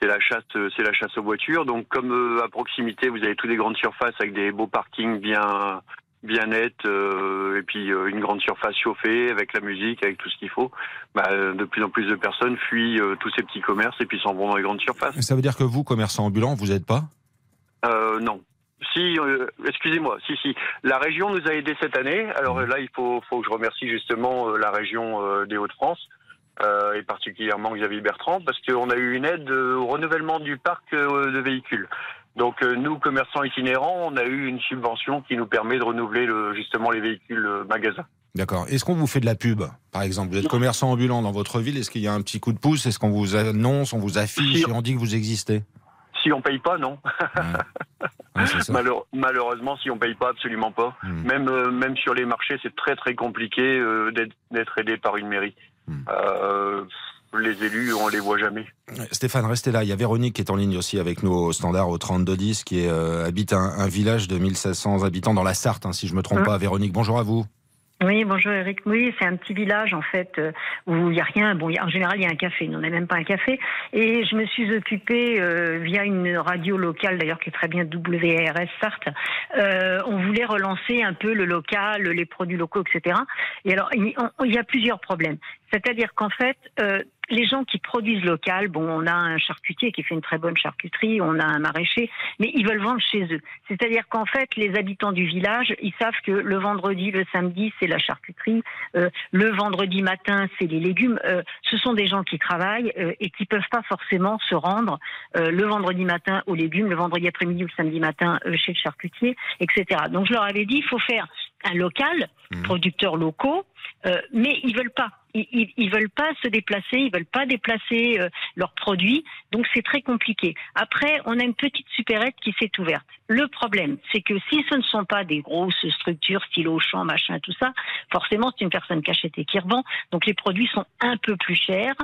C'est la chasse, c'est la chasse aux voitures. Donc, comme euh, à proximité, vous avez toutes des grandes surfaces avec des beaux parkings bien, bien nets, euh, et puis euh, une grande surface chauffée avec la musique, avec tout ce qu'il faut. Bah, de plus en plus de personnes fuient euh, tous ces petits commerces et puis s'en vont dans les grandes surfaces. Ça veut dire que vous, commerçant ambulant, vous n'êtes pas? Non. Si, excusez-moi, si, si. La région nous a aidés cette année. Alors euh, là, il faut, faut que je remercie justement la région des Hauts-de-France, euh, et particulièrement Xavier Bertrand, parce qu'on a eu une aide euh, au renouvellement du parc euh, de véhicules. Donc euh, nous, commerçants itinérants, on a eu une subvention qui nous permet de renouveler le, justement les véhicules euh, magasins. D'accord. Est-ce qu'on vous fait de la pub Par exemple, vous êtes commerçant ambulant dans votre ville, est-ce qu'il y a un petit coup de pouce? Est-ce qu'on vous annonce, on vous affiche et on dit que vous existez? Si on paye pas, non. Malheure- malheureusement, si on paye pas, absolument pas. Même euh, même sur les marchés, c'est très très compliqué euh, d'être- aidé par une mairie. Euh, les élus, on les voit jamais. Stéphane, restez là. Il y a Véronique qui est en ligne aussi avec nous au standard au 3210, qui est, euh, habite un, un village de 1500 habitants dans la Sarthe, hein, si je me trompe Hein pas. Véronique, bonjour à vous. Oui, bonjour Eric. Oui, c'est un petit village en fait euh, où il y a rien. Bon, il y a- en général, il y a un café. Nous, on n'a même pas un café. Et je me suis occupée euh, via une radio locale, d'ailleurs, qui est très bien WRS Sarthe. Euh, on voulait relancer un peu le local, les produits locaux, etc. Et alors, il y a plusieurs problèmes. C'est-à-dire qu'en fait, euh, les gens qui produisent local, bon, on a un charcutier qui fait une très bonne charcuterie, on a un maraîcher, mais ils veulent vendre chez eux. C'est-à-dire qu'en fait, les habitants du village, ils savent que le vendredi, le samedi, c'est la charcuterie, euh, le vendredi matin, c'est les légumes. Euh, ce sont des gens qui travaillent euh, et qui peuvent pas forcément se rendre euh, le vendredi matin aux légumes, le vendredi après-midi ou le samedi matin euh, chez le charcutier, etc. Donc je leur avais dit, il faut faire un local, producteurs locaux, euh, mais ils veulent pas. Ils, ils, ils veulent pas se déplacer, ils veulent pas déplacer euh, leurs produits, donc c'est très compliqué. Après, on a une petite supérette qui s'est ouverte. Le problème, c'est que si ce ne sont pas des grosses structures, style Auchan, machin, tout ça, forcément c'est une personne qui achète et qui revend, donc les produits sont un peu plus chers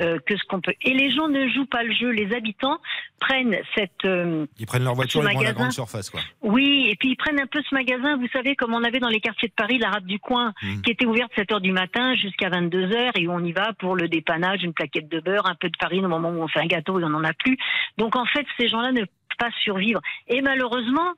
euh, que ce qu'on peut. Et les gens ne jouent pas le jeu. Les habitants prennent cette euh, Ils prennent leur voiture et vont à la grande surface, quoi. oui, et puis ils prennent un peu ce magasin, vous savez, comme on avait dans les quartiers de Paris, la rade du coin, qui était ouverte 7 heures du matin jusqu'à 22 heures et on y va pour le dépannage, une plaquette de beurre, un peu de farine au moment où on fait un gâteau et on n'en a plus. Donc en fait, ces gens-là ne peuvent pas survivre. Et malheureusement,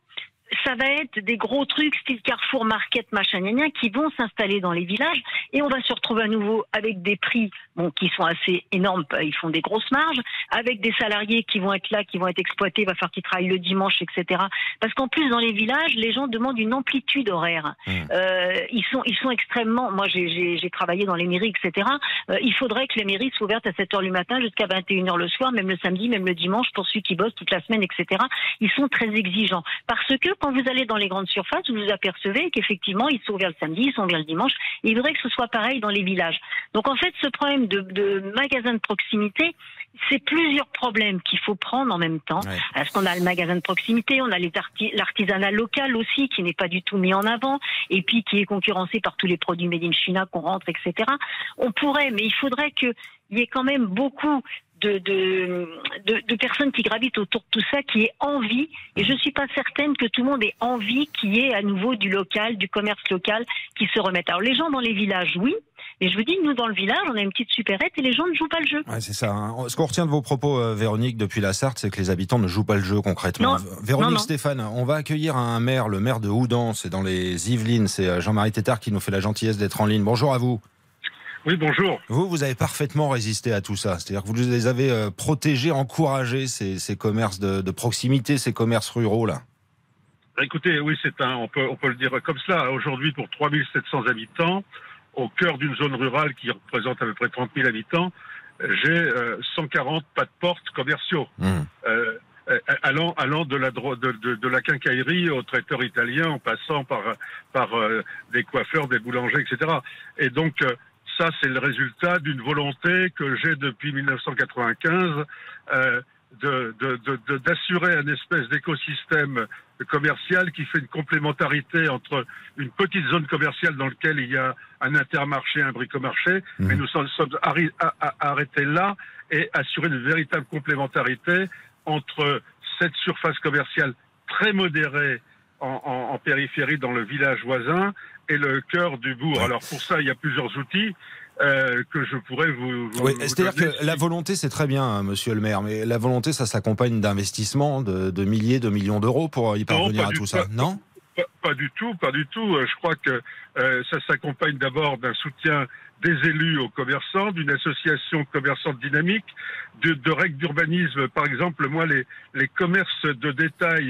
ça va être des gros trucs style Carrefour Market, machin, gna, gna, qui vont s'installer dans les villages et on va se retrouver à nouveau avec des prix bon, qui sont assez énormes, ils font des grosses marges, avec des salariés qui vont être là, qui vont être exploités, il va falloir qu'ils travaillent le dimanche, etc. Parce qu'en plus, dans les villages, les gens demandent une amplitude horaire. Euh, ils, sont, ils sont extrêmement... Moi, j'ai travaillé dans les mairies, etc. Euh, il faudrait que les mairies soient ouvertes à 7h du matin jusqu'à 21h le soir, même le samedi, même le dimanche, pour ceux qui bossent toute la semaine, etc. Ils sont très exigeants. Parce que quand vous allez dans les grandes surfaces, vous vous apercevez qu'effectivement, ils sont ouverts le samedi, ils sont ouverts le dimanche. Et il faudrait que ce soit pareil dans les villages. Donc en fait, ce problème de, de magasins de proximité, c'est plusieurs problèmes qu'il faut prendre en même temps. Parce qu'on a le magasin de proximité, on a l'artisanat local aussi, qui n'est pas du tout mis en avant, et puis qui est concurrencé par tous les produits made in China qu'on rentre, etc. On pourrait, mais il faudrait qu'il y ait quand même beaucoup de, de, de, de personnes qui gravitent autour de tout ça, qui aient envie, et je ne suis pas certaine que tout le monde ait envie qu'il y ait à nouveau du local, du commerce local qui se remette. Alors les gens dans les villages, oui, mais je vous dis, nous dans le village, on a une petite supérette et les gens ne jouent pas le jeu. Ouais, c'est ça. hein. Ce qu'on retient de vos propos, euh, Véronique, depuis la Sarthe, c'est que les habitants ne jouent pas le jeu concrètement. Non. Véronique Non, non. Stéphane, on va accueillir un maire, le maire de Houdan, c'est dans les Yvelines, c'est euh, Jean-Marie Tétard qui nous fait la gentillesse d'être en ligne. Bonjour à vous. Oui, bonjour. Vous, vous avez parfaitement résisté à tout ça. C'est-à-dire que vous les avez euh, protégés, encouragés, ces, ces commerces de, de proximité, ces commerces ruraux, là. Écoutez, oui, c'est un, on peut, on peut le dire comme cela. Aujourd'hui, pour 3700 habitants, au cœur d'une zone rurale qui représente à peu près 30 000 habitants, j'ai euh, 140 pas de porte commerciaux. Euh, euh, allant, allant de la dro- de, de, de la quincaillerie au traiteur italien, en passant par par euh, des coiffeurs, des boulangers, etc. Et donc euh, ça, c'est le résultat d'une volonté que j'ai depuis 1995 euh, de- de- de- de- d'assurer un espèce d'écosystème commercial qui fait une complémentarité entre une petite zone commerciale dans laquelle il y a un intermarché, un bricomarché, mais nous sommes, sommes arrêtés là et assurer une véritable complémentarité entre cette surface commerciale très modérée en, en- en périphérie dans le village voisin et le cœur du bourg. Alors pour ça, il y a plusieurs outils euh, que je pourrais vous. vous Oui, vous c'est-à-dire que la volonté, c'est très bien, hein, monsieur le maire, mais la volonté, ça s'accompagne d'investissements de, de milliers, de millions d'euros pour y parvenir à tout ça, non? Pas, pas du tout, pas du tout. Euh, Je crois que euh, ça s'accompagne d'abord d'un soutien des élus aux commerçants, d'une association commerçante dynamique, de, de règles d'urbanisme. Par exemple, moi, les, les commerces de détail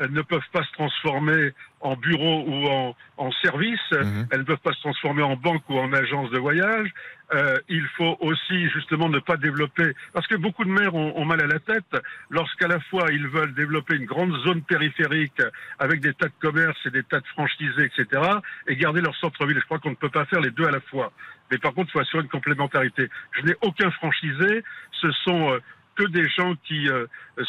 euh, ne peuvent pas se transformer en bureau ou en, en service. Elles ne peuvent pas se transformer en banque ou en agence de voyage. Euh, il faut aussi justement ne pas développer, parce que beaucoup de maires ont, ont mal à la tête lorsqu'à la fois ils veulent développer une grande zone périphérique avec des tas de commerces et des tas de franchisés, etc., et garder leur centre-ville. Je crois qu'on ne peut pas faire les deux à la fois. Mais par contre, il faut assurer une complémentarité. Je n'ai aucun franchisé. Ce sont euh, que des gens qui euh,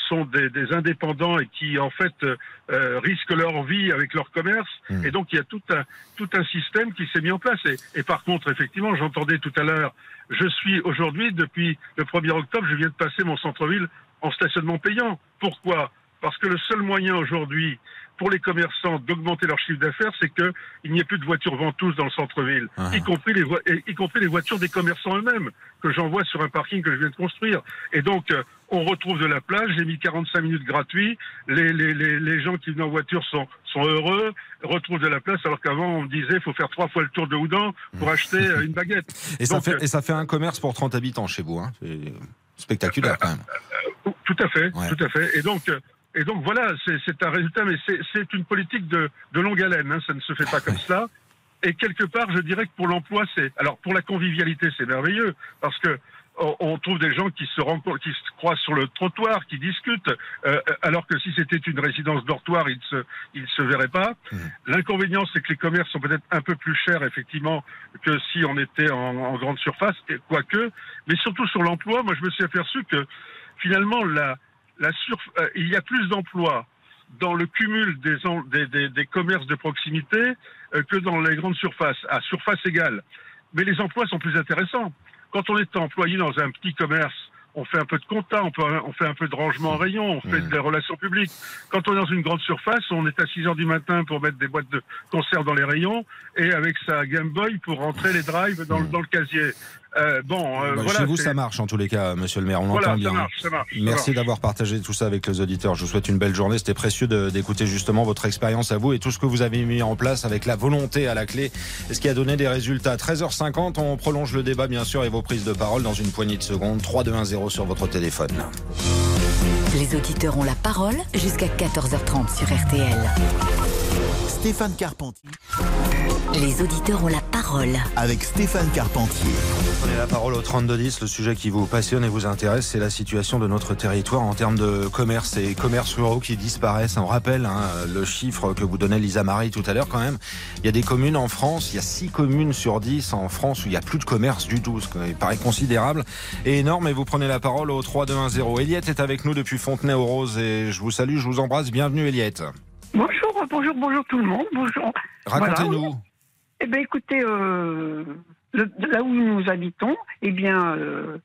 sont des, des indépendants et qui en fait euh, risquent leur vie avec leur commerce. Et donc il y a tout un tout un système qui s'est mis en place. Et, et par contre, effectivement, j'entendais tout à l'heure, je suis aujourd'hui depuis le 1er octobre, je viens de passer mon centre-ville en stationnement payant. Pourquoi? Parce que le seul moyen aujourd'hui pour les commerçants d'augmenter leur chiffre d'affaires, c'est qu'il n'y ait plus de voitures ventouses dans le centre-ville, Ah. y, compris les y compris les voitures des commerçants eux-mêmes, que j'envoie sur un parking que je viens de construire. Et donc, euh, on retrouve de la place, j'ai mis 45 minutes gratuits, les, les, les, les gens qui viennent en voiture sont, sont heureux, retrouvent de la place, alors qu'avant, on me disait, il faut faire trois fois le tour de Houdan pour acheter euh, une baguette. Et ça, fait, euh, et ça fait un commerce pour 30 habitants chez vous. Hein. C'est spectaculaire quand même. Tout à fait, tout à fait. Et donc, et donc voilà, c'est- un résultat, mais c'est- une politique de, de longue haleine. hein, ça ne se fait pas comme cela. Et quelque part, je dirais que pour l'emploi, c'est alors pour la convivialité, c'est merveilleux parce que on, trouve des gens qui se rencontrent, qui se croisent sur le trottoir, qui discutent, euh, alors que si c'était une résidence dortoir, ils ne se, ils se verraient pas. L'inconvénient, c'est que les commerces sont peut-être un peu plus chers, effectivement, que si on était en, en grande surface, et quoique. Mais surtout sur l'emploi, moi, je me suis aperçu que finalement, la, la surf- euh, il y a plus d'emplois dans le cumul des, en- des, des- des commerces de proximité euh, que dans les grandes surfaces, à surface égale. Mais les emplois sont plus intéressants. Quand on est employé dans un petit commerce, on fait un peu de compta, on, peut- on fait un peu de rangement en rayon, on fait des relations publiques. Quand on est dans une grande surface, on est à 6 heures du matin pour mettre des boîtes de conserve dans les rayons et avec sa Game Boy pour rentrer les drives dans, le- dans le casier. Euh, bon, euh, Bah, voilà. chez vous, ça marche en tous les cas, monsieur le maire. On Voilà, l'entend ça bien. marche, ça marche, ça Merci d'avoir partagé tout ça avec les auditeurs. Je vous souhaite une belle journée. C'était précieux d'écouter justement votre expérience à vous et tout ce que vous avez mis en place avec la volonté à la clé. Ce qui a donné des résultats. 13h50, on prolonge le débat bien sûr et vos prises de parole dans une poignée de secondes. 3210 sur votre téléphone. Les auditeurs ont la parole jusqu'à 14h30 sur RTL. Stéphane Carpentier. Les auditeurs ont la parole. Avec Stéphane Carpentier. Prenez la parole au 3210. Le sujet qui vous passionne et vous intéresse, c'est la situation de notre territoire en termes de commerce et commerces ruraux qui disparaissent. On rappelle hein, le chiffre que vous donnait Lisa Marie tout à l'heure quand même. Il y a des communes en France, il y a 6 communes sur 10 en France où il n'y a plus de commerce du tout, ce qui paraît considérable et énorme. Et vous prenez la parole au 3210. Eliette est avec nous depuis Fontenay-aux-Roses et je vous salue, je vous embrasse. Bienvenue Eliette. Bonjour, bonjour, bonjour tout le monde. Bonjour. Racontez-nous. Voilà. Eh bien, écoutez, euh, le- là où nous habitons, eh bien, euh,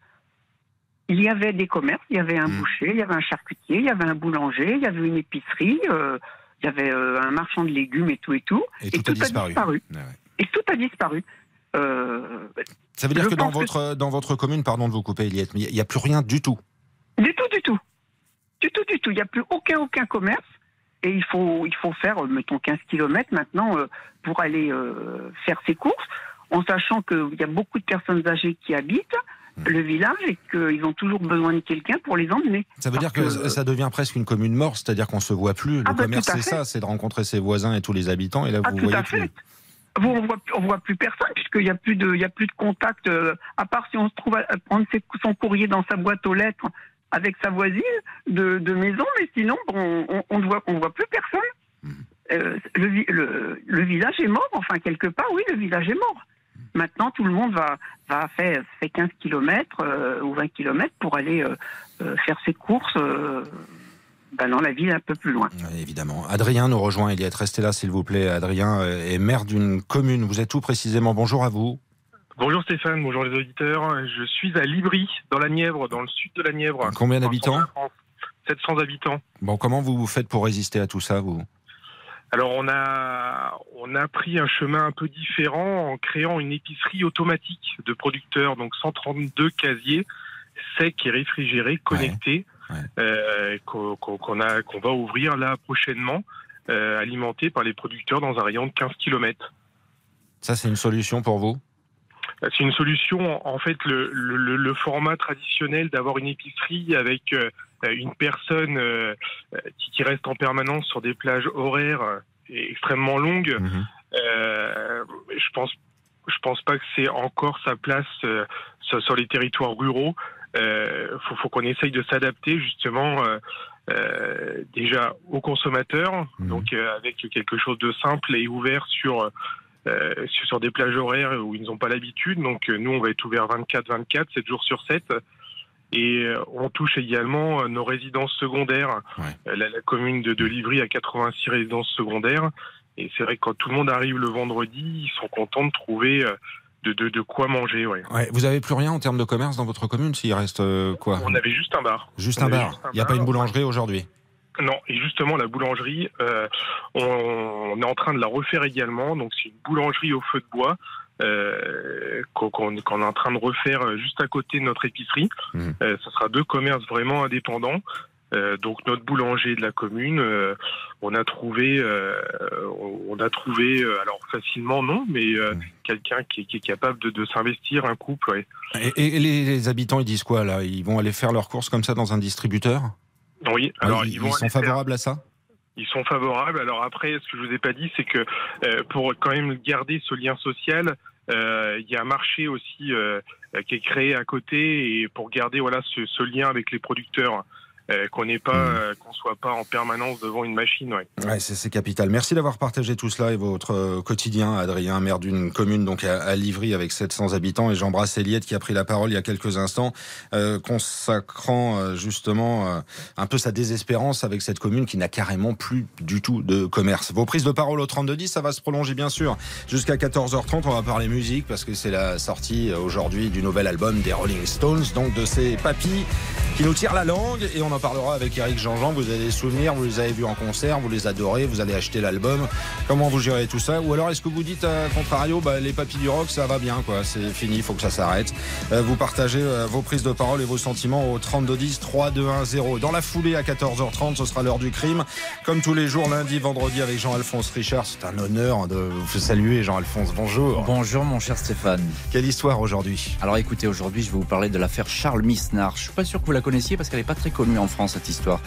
il y avait des commerces, il y avait un Hmm. boucher, il y avait un charcutier, il y avait un boulanger, il y avait une épicerie, euh, il y avait un marchand de légumes et tout et tout. Et tout a disparu. Ouais. Et tout a disparu. Ça veut dire que dans que- votre, dans votre commune, pardon de vous couper Eliette, mais il n'y a plus rien du tout. Du tout, du tout. Du tout, du tout. Il n'y a plus aucun, aucun commerce. Et il faut, il faut faire, euh, mettons, 15 kilomètres maintenant euh, pour aller euh, faire ses courses, en sachant qu'il y a beaucoup de personnes âgées qui habitent le village et qu'ils ont toujours besoin de quelqu'un pour les emmener. Ça veut dire que, ça devient presque une commune morte, c'est-à-dire qu'on se voit plus. Le Ah bah, commerce, c'est ça, c'est de rencontrer ses voisins et tous les habitants. Et là, Ah, vous tout voyez à plus. fait. Vous, on voit, on voit plus personne puisqu'il n'y a plus de, il y a plus de contact, euh, à part si on se trouve à, à prendre ses- son courrier dans sa boîte aux lettres avec sa voisine de, de maison, mais sinon bon, on, on ne voit, on voit plus personne. Euh, le, le, le village est mort, enfin quelque part, oui, le village est mort. Maintenant, tout le monde va, va faire fait 15 km ou 20 km pour aller euh, euh, faire ses courses euh, ben, dans la ville un peu plus loin. Évidemment. Adrien nous rejoint. Eliette, restez là, s'il vous plaît. Adrien euh, est maire d'une commune. Vous êtes où précisément? Bonjour à vous. Bonjour Stéphane, bonjour les auditeurs. Je suis à Libry, dans la Nièvre, dans le sud de la Nièvre. Combien d'habitants centre de la France. 700 habitants. Bon, comment vous vous faites pour résister à tout ça, vous? Alors on a on a pris un chemin un peu différent en créant une épicerie automatique de producteurs, donc 132 casiers secs et réfrigérés connectés euh, qu'on va ouvrir là prochainement, euh, alimentés par les producteurs dans un rayon de 15 km. Ça, c'est une solution pour vous? C'est une solution. En fait, le, le- le format traditionnel d'avoir une épicerie avec euh, une personne euh, qui, qui reste en permanence sur des plages horaires euh, extrêmement longues, euh, je pense, je pense pas que c'est encore sa place euh, sur, sur les territoires ruraux. Euh, faut, faut qu'on essaye de s'adapter justement. déjà aux consommateurs, donc euh, avec quelque chose de simple et ouvert sur euh, sur, des plages horaires où ils n'ont pas l'habitude. Donc euh, nous, on va être ouvert 24-24, 7 jours sur 7. Et euh, on touche également nos résidences secondaires. La, la commune de, de Livry a 86 résidences secondaires. Et c'est vrai que quand tout le monde arrive le vendredi, ils sont contents de trouver de, de, de quoi manger. Ouais. Ouais, Vous avez plus rien en termes de commerce dans votre commune S'il reste euh, quoi? On avait juste un bar. Juste On un bar. Il n'y a pas une boulangerie aujourd'hui? Non, et justement la boulangerie, euh, on, on est en train de la refaire également. Donc c'est une boulangerie au feu de bois euh, qu'on est en train de refaire euh, juste à côté de notre épicerie. Euh, ça sera deux commerces vraiment indépendants. Donc notre boulanger de la commune, on a trouvé, on a trouvé, alors facilement non, mais euh, quelqu'un qui, est- qui est capable de, de s'investir, un couple. ouais. Et, et les, les habitants, ils disent quoi là? Ils vont aller faire leurs courses comme ça dans un distributeur? Oui, Ah, alors ils, ils, vont ils sont favorables à ça? Ils sont favorables. Alors après, ce que je vous ai pas dit, c'est que euh, pour quand même garder ce lien social, euh, il y a un marché aussi euh, qui est créé à côté et pour garder voilà ce, ce lien avec les producteurs, euh, qu'on n'est pas, euh, qu'on soit pas en permanence devant une machine. Ouais. Ouais, c'est c'est capital. Merci d'avoir partagé tout cela et votre euh, quotidien, Adrien, maire d'une commune donc à, à Livry avec 700 habitants. Et j'embrasse Eliette qui a pris la parole il y a quelques instants, euh, consacrant justement un peu sa désespérance avec cette commune qui n'a carrément plus du tout de commerce. Vos prises de parole au 3210, ça va se prolonger bien sûr jusqu'à 14h30. On va parler musique parce que c'est la sortie aujourd'hui du nouvel album des Rolling Stones, donc de ces papis qui nous tirent la langue et on en parlera avec Eric Jean-Jean. Vous avez des souvenirs, vous les avez vus en concert, vous les adorez, vous allez acheter l'album. Comment vous gérez tout ça? Ou alors est-ce que vous dites à contrario, bah, les papis du rock, ça va bien, quoi, c'est fini, il faut que ça s'arrête. Euh, vous partagez euh, vos prises de parole et vos sentiments au 3210 3210. Dans la foulée à 14h30, ce sera l'heure du crime. Comme tous les jours, lundi, vendredi avec Jean-Alphonse Richard. C'est un honneur de vous saluer, Jean-Alphonse. Bonjour. Bonjour mon cher Stéphane. Quelle histoire aujourd'hui? Alors écoutez, aujourd'hui je vais vous parler de l'affaire Charles Misnard. Je suis pas sûr que vous la connaissiez parce qu'elle n'est pas très connue en France cette histoire.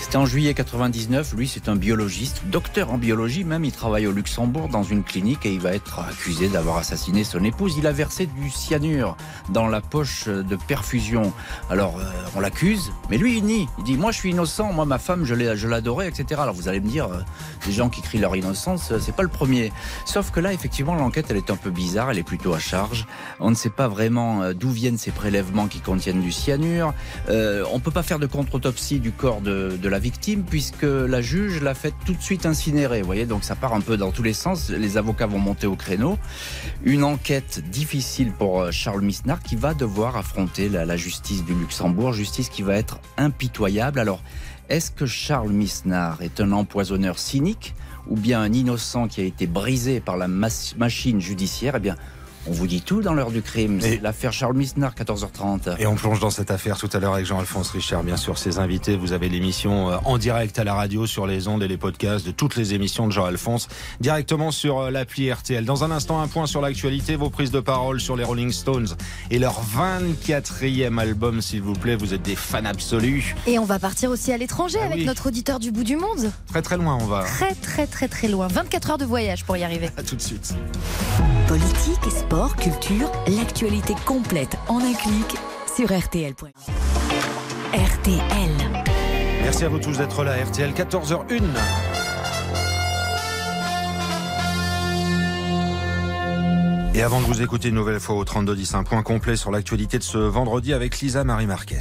C'était en juillet 99, lui c'est un biologiste, docteur en biologie même, il travaille au Luxembourg dans une clinique et il va être accusé d'avoir assassiné son épouse. Il a versé du cyanure dans la poche de perfusion. Alors euh, on l'accuse, mais lui il nie. Il dit moi je suis innocent, moi ma femme je l'adorais, etc. Alors vous allez me dire, euh, des gens qui crient leur innocence, euh, c'est pas le premier. Sauf que là effectivement l'enquête elle est un peu bizarre, elle est plutôt à charge. On ne sait pas vraiment euh, d'où viennent ces prélèvements qui contiennent du cyanure. On peut pas faire de contre-autopsie du corps de, la victime puisque la juge l'a fait tout de suite incinérer. Vous voyez, donc ça part un peu dans tous les sens. Les avocats vont monter au créneau. Une enquête difficile pour euh, Charles Misnard qui va devoir affronter la, justice du Luxembourg, justice qui va être impitoyable. Alors, est-ce que Charles Misnard est un empoisonneur cynique ou bien un innocent qui a été brisé par la machine judiciaire? Eh bien, on vous dit tout dans l'heure du crime. C'est l'affaire Charles Misnard, 14h30. Et on plonge dans cette affaire tout à l'heure avec Jean-Alphonse Richard, bien sûr, ses invités. Vous avez l'émission euh, en direct à la radio, sur les ondes et les podcasts de toutes les émissions de Jean-Alphonse, directement sur euh, l'appli RTL. Dans un instant, un point sur l'actualité, vos prises de parole sur les Rolling Stones et leur 24e album, s'il vous plaît. Vous êtes des fans absolus. Et on va partir aussi à l'étranger avec Ah oui. notre auditeur du bout du monde. Très très loin, on va. Très très très très loin. 24 heures de voyage pour y arriver. À tout de suite. Politique, sport, culture, l'actualité complète en un clic sur RTL. RTL. Merci à vous tous d'être là. RTL 14h01. Et avant de vous écouter une nouvelle fois au 3210, un point complet sur l'actualité de ce vendredi avec Lisa Marie Marquez.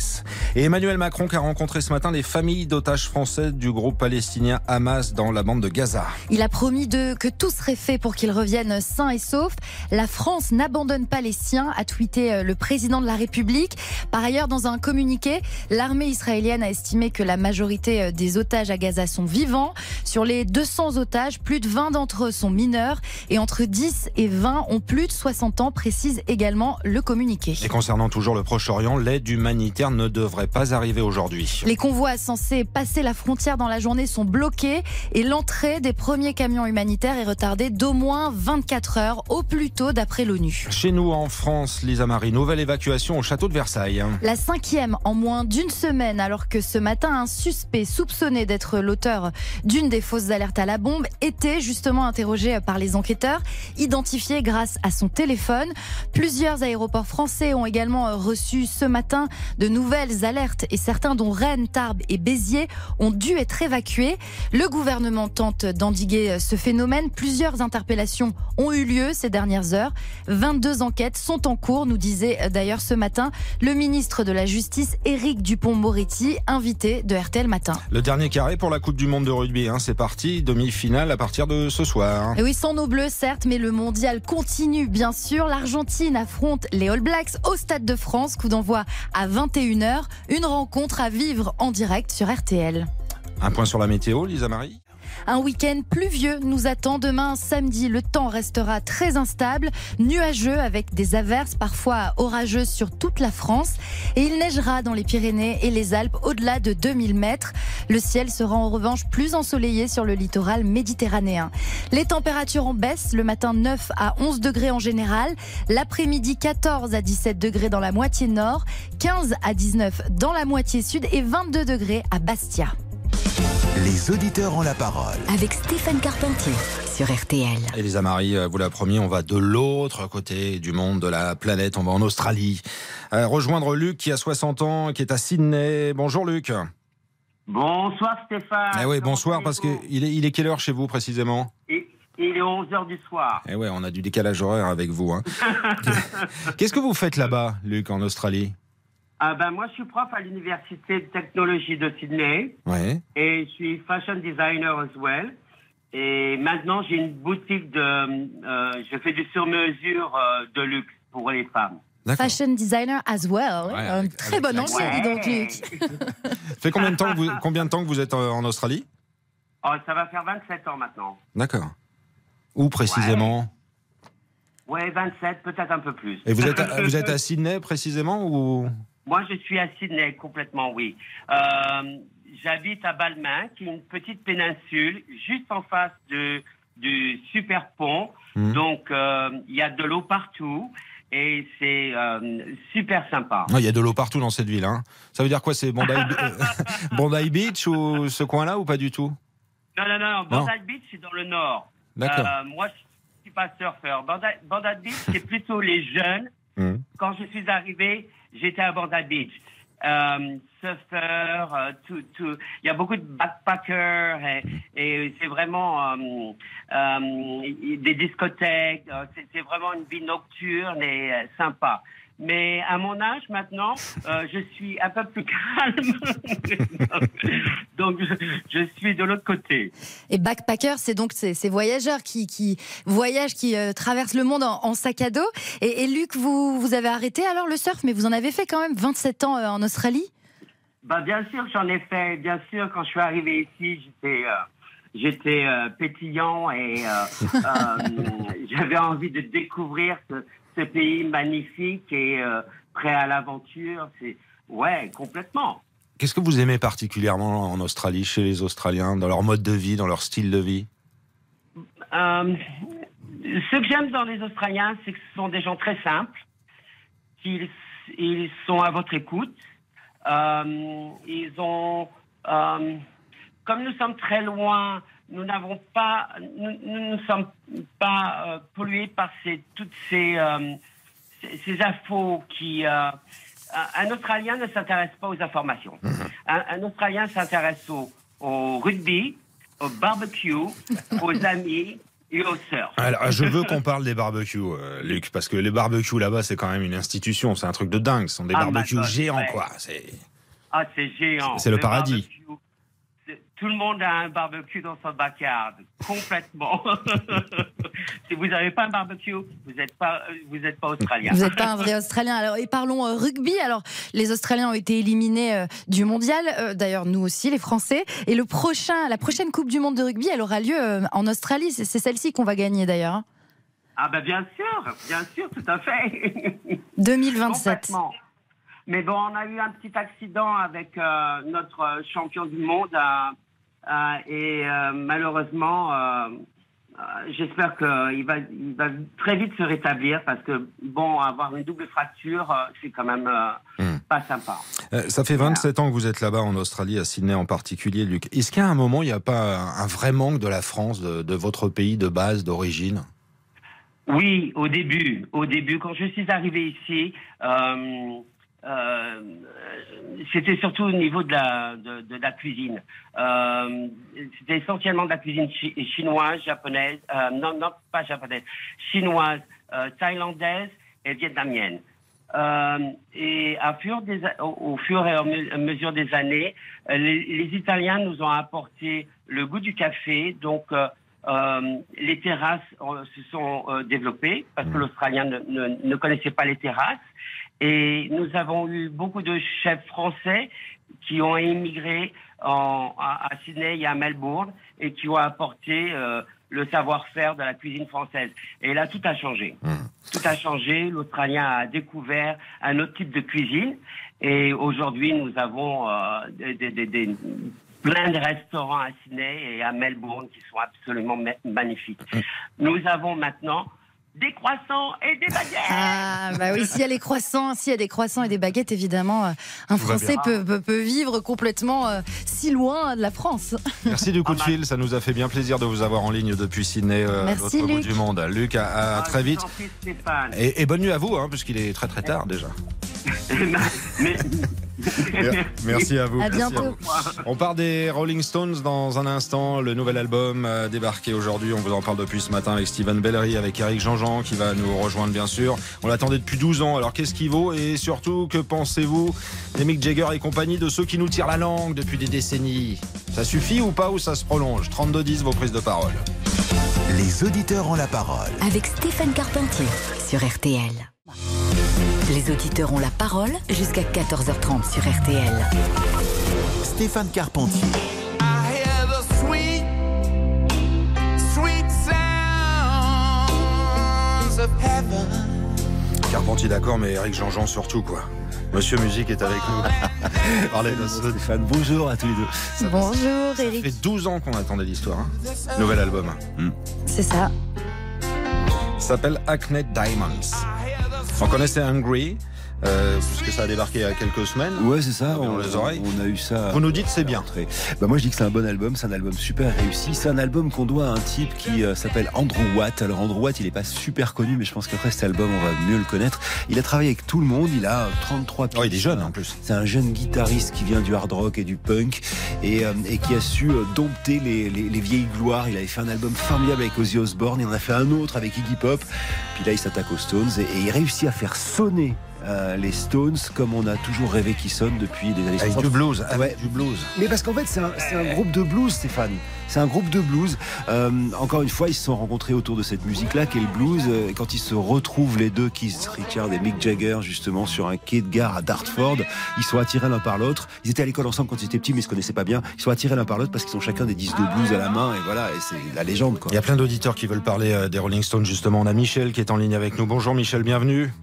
Et Emmanuel Macron qui a rencontré ce matin les familles d'otages français du groupe palestinien Hamas dans la bande de Gaza. Il a promis de, que tout serait fait pour qu'ils reviennent sains et saufs. La France n'abandonne pas les siens, a tweeté euh, le président de la République. Par ailleurs, dans un communiqué, l'armée israélienne a estimé que la majorité euh, des otages à Gaza sont vivants. Sur les 200 otages, plus de 20 d'entre eux sont mineurs et entre 10 et 20 ont plus de 60 ans, précise également le communiqué. Et concernant toujours le Proche-Orient, l'aide humanitaire ne devrait pas arriver aujourd'hui. Les convois censés passer la frontière dans la journée sont bloqués et l'entrée des premiers camions humanitaires est retardée d'au moins 24 heures au plus tôt d'après l'ONU. Chez nous en France, Lisa Marie, nouvelle évacuation au château de Versailles. La cinquième en moins d'une semaine, alors que ce matin, un suspect soupçonné d'être l'auteur d'une des fausses alertes à la bombe était justement interrogé par les enquêteurs, identifié grâce à son téléphone. Plusieurs aéroports français ont également reçu ce matin de nouvelles alertes et certains, dont Rennes, Tarbes et Béziers, ont dû être évacués. Le gouvernement tente d'endiguer ce phénomène. Plusieurs interpellations ont eu lieu ces dernières heures. 22 enquêtes sont en cours, nous disait d'ailleurs ce matin le ministre de la Justice, Éric Dupont-Moretti, invité de RTL Matin. Le dernier carré pour la Coupe du Monde de rugby, hein, c'est parti, demi-finale à partir de ce soir. Et oui, sans nos bleus, certes, mais le mondial continue, bien sûr. L'Argentine affronte les All Blacks au Stade de France. Coup d'envoi à 21h. Une rencontre à vivre en direct sur RTL. Un point sur la météo, Lisa Marie Un week-end pluvieux nous attend demain samedi. Le temps restera très instable, nuageux avec des averses parfois orageuses sur toute la France. Et il neigera dans les Pyrénées et les Alpes au-delà de 2000 mètres. Le ciel sera en revanche plus ensoleillé sur le littoral méditerranéen. Les températures en baisse, le matin 9 à 11 degrés en général, l'après-midi 14 à 17 degrés dans la moitié nord, 15 à 19 dans la moitié sud et 22 degrés à Bastia. Les auditeurs ont la parole. Avec Stéphane Carpentier sur RTL. Elisa Marie, euh, vous l'a promis, on va de l'autre côté du monde, de la planète, on va en Australie. Euh, rejoindre Luc qui a 60 ans, qui est à Sydney. Bonjour Luc. Bonsoir Stéphane. Eh oui, bonsoir, parce qu'il est, il est quelle heure chez vous précisément? Il il est 11h du soir. Eh ouais, on a du décalage horaire avec vous. hein. Qu'est-ce que vous faites là-bas, Luc, en Australie? Ah ben, moi, je suis prof à l'Université de technologie de Sydney Ouais. et je suis fashion designer as well. Et maintenant, j'ai une boutique de... euh, je fais du sur-mesure euh, de luxe pour les femmes. Fashion designer as well. Ouais, Un avec- très avec bon dis donc, Luc. fait combien de temps que vous, combien de temps que vous êtes euh, en Australie? Oh, ça va faire 27 ans maintenant. D'accord. Où précisément? Ouais, 27, peut-être un peu plus. Et vous êtes, à, vous êtes à Sydney précisément ou? Moi, je suis à Sydney, complètement, oui. Euh, J'habite à Balmain, qui est une petite péninsule, juste en face de, du super pont. Mhm. Donc, euh, il y a de l'eau partout et c'est euh, super sympa. Ah, Il y a de l'eau partout dans cette ville. Hein. Ça veut dire quoi C'est Bondi, Bondi Beach ou ce coin-là ou pas du tout? Non, non, non, Non. Bandai Beach, c'est dans le nord. D'accord. Moi, je suis pas surfeur. Bandai Beach, c'est plutôt les jeunes. Mhm. Quand je suis arrivé, j'étais à Bandai Beach. Surfeur, euh, tout, tout. Il y a beaucoup de backpackers et, et c'est vraiment euh, des discothèques. euh, C'est c'est vraiment une vie nocturne et euh, sympa. Mais à mon âge maintenant, euh, je suis un peu plus calme. Donc, je, je suis de l'autre côté. Et backpacker, c'est donc ces, ces voyageurs qui, qui voyagent, qui euh, traversent le monde en, en sac à dos. Et, et Luc, vous, vous avez arrêté alors le surf, mais vous en avez fait quand même 27 ans euh, en Australie? Bah, bien sûr j'en ai fait. Bien sûr, quand je suis arrivé ici, j'étais, j'étais euh, pétillant et euh, euh, j'avais envie de découvrir ce, ce pays magnifique et euh, prêt à l'aventure. C'est ouais, complètement. Qu'est-ce que vous aimez particulièrement en Australie, chez les Australiens, dans leur mode de vie, dans leur style de vie? Euh, ce que j'aime dans les Australiens, c'est que ce sont des gens très simples, qu'ils ils sont à votre écoute. Euh, ils ont, comme nous sommes très loin, nous n'avons pas, nous, nous ne sommes pas euh, pollués par ces, toutes ces, euh, ces, ces infos qui. euh, un Australien ne s'intéresse pas aux informations. Un, un Australien s'intéresse au, au rugby, au barbecue, aux amis et au surf. Alors, je veux qu'on parle des barbecues, Luc, parce que les barbecues là-bas, c'est quand même une institution, c'est un truc de dingue. Ce sont des Ah, barbecues my God, géants, ouais. quoi. C'est Ah, c'est géant. c'est le paradis. barbecue, Tout le monde a un barbecue dans son backyard, complètement. si vous n'avez pas un barbecue, vous n'êtes pas, vous êtes pas australien. Vous n'êtes pas un vrai Australien. Alors, et parlons euh, rugby. Alors, les Australiens ont été éliminés euh, du mondial. Euh, D'ailleurs, nous aussi, les Français. Et le prochain, la prochaine Coupe du Monde de rugby, elle aura lieu euh, en Australie. C'est celle-ci qu'on va gagner d'ailleurs. hein. Ah ben bien sûr, bien sûr, tout à fait. 2027. Complètement. Mais bon, on a eu un petit accident avec notre champion du monde et euh, malheureusement, euh, euh, j'espère qu'il va, il va très vite se rétablir parce que bon, avoir une double fracture, euh, c'est quand même euh, pas sympa. Euh, ça fait 27 ans que vous êtes là-bas en Australie, à Sydney en particulier, Luc. Est-ce qu'à un moment, il n'y a pas un un vrai manque de la France, de, de votre pays de base, d'origine? Oui, au début, au début, quand je suis arrivé ici, euh, euh, c'était surtout au niveau de la, de, de la cuisine. Euh, c'était essentiellement de la cuisine chi- chinoise, japonaise, euh, non, non, pas japonaise, chinoise, thaïlandaise et vietnamienne. Et à fur des, a- au, au fur et à me- à mesure des années, les, les Italiens nous ont apporté le goût du café. Donc, euh, les terrasses euh, se sont euh, développées parce que l'Australien ne, ne, ne connaissait pas les terrasses. Et nous avons eu beaucoup de chefs français qui ont émigré en, à, à Sydney et à Melbourne et qui ont apporté euh, le savoir-faire de la cuisine française. Et là, tout a changé. Tout a changé. L'Australien a découvert un autre type de cuisine. Et aujourd'hui, nous avons euh, des, des- des- des- plein de restaurants à Sydney et à Melbourne qui sont absolument ma- magnifiques. Nous avons maintenant des croissants et des baguettes. Ah, bah oui, s'il y a les croissants, s'il y a des croissants et des baguettes, évidemment, euh, un Français peut, peut- peut vivre complètement euh, si loin de la France. Merci du coup de fil, ça nous a fait bien plaisir de vous avoir en ligne depuis Sydney, euh, Merci, bout du monde. Luc, à, à très vite. Et, et bonne nuit à vous, hein, puisqu'il est très très tard déjà. Mais- Merci à vous. À merci bientôt. vous. On part des Rolling Stones dans un instant. Le nouvel album a débarqué aujourd'hui. On vous en parle depuis ce matin avec Steven Bellery, avec Eric Jean-Jean qui va nous rejoindre bien sûr. On l'attendait depuis 12 ans. Alors qu'est-ce qui vaut Et surtout, que pensez-vous des Mick Jagger et compagnie de ceux qui nous tirent la langue depuis des décennies? Ça suffit ou pas ou ça se prolonge? 32-10 vos prises de parole. Les auditeurs ont la parole. Avec Stéphane Carpentier sur RTL. Les auditeurs ont la parole jusqu'à 14h30 sur RTL. Stéphane Carpentier. Carpentier d'accord, mais Eric Jean-Jean surtout quoi. Monsieur Musique est avec nous. Parlez de Stéphane, bonjour à tous les deux. Bonjour Ça Eric, fait 12 ans qu'on attendait l'histoire. hein. Nouvel album. c'est ça. Ça s'appelle Acne Diamonds. On connaissait Hungry, euh, puisque ça a débarqué il y a quelques semaines. Ouais, c'est ça. Dans les oreilles. on a eu ça. Vous nous dites c'est bien. Très. Bah moi je dis que c'est un bon album, c'est un album super réussi. C'est un album qu'on doit à un type qui euh, s'appelle Andrew Watt. Alors Andrew Watt, il est pas super connu, mais je pense qu'après cet album, on va mieux le connaître. Il a travaillé avec tout le monde. Il a euh, 33 piges. Oh, il est jeune en plus. C'est un jeune guitariste qui vient du hard rock et du punk et, euh, et qui a su euh, dompter les, les- les vieilles gloires. Il avait fait un album formidable avec Ozzy Osbourne. Il en a fait un autre avec Iggy Pop. Puis là, il s'attaque aux Stones et, et il réussit à faire sonner. Euh, les Stones comme on a toujours rêvé qu'ils sonnent depuis des années Avec 60. du blues, avec Ouais. du blues. Mais parce qu'en fait, c'est un, c'est un groupe de blues, Stéphane. C'est un groupe de blues. Euh, encore une fois, ils se sont rencontrés autour de cette musique-là, qui est le blues. Et quand ils se retrouvent, les deux, Keith Richard et Mick Jagger, justement, sur un quai de gare à Dartford, ils sont attirés l'un par l'autre. Ils étaient à l'école ensemble quand ils étaient petits, mais ils se connaissaient pas bien. Ils sont attirés l'un par l'autre parce qu'ils ont chacun des disques de blues à la main. Et voilà, et c'est la légende, quoi. Il y a plein d'auditeurs qui veulent parler euh, des Rolling Stones justement. On a Michel qui est en ligne avec nous. Bonjour Michel, bienvenue.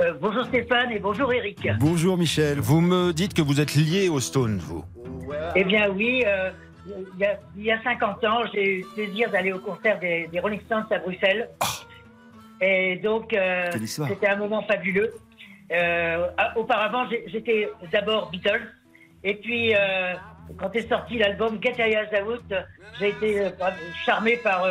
Euh, bonjour Stéphane et bonjour Eric. Bonjour Michel. Vous me dites que vous êtes lié aux Stones, vous. Eh bien oui, euh, il, y a, il y a 50 ans, j'ai eu le plaisir d'aller au concert des, des Rolling Stones à Bruxelles. Et donc, euh, c'était un moment fabuleux. Ah, auparavant, j'étais d'abord Beatles. Et puis, quand est sorti l'album Get Your Eyes Out, j'ai été charmé par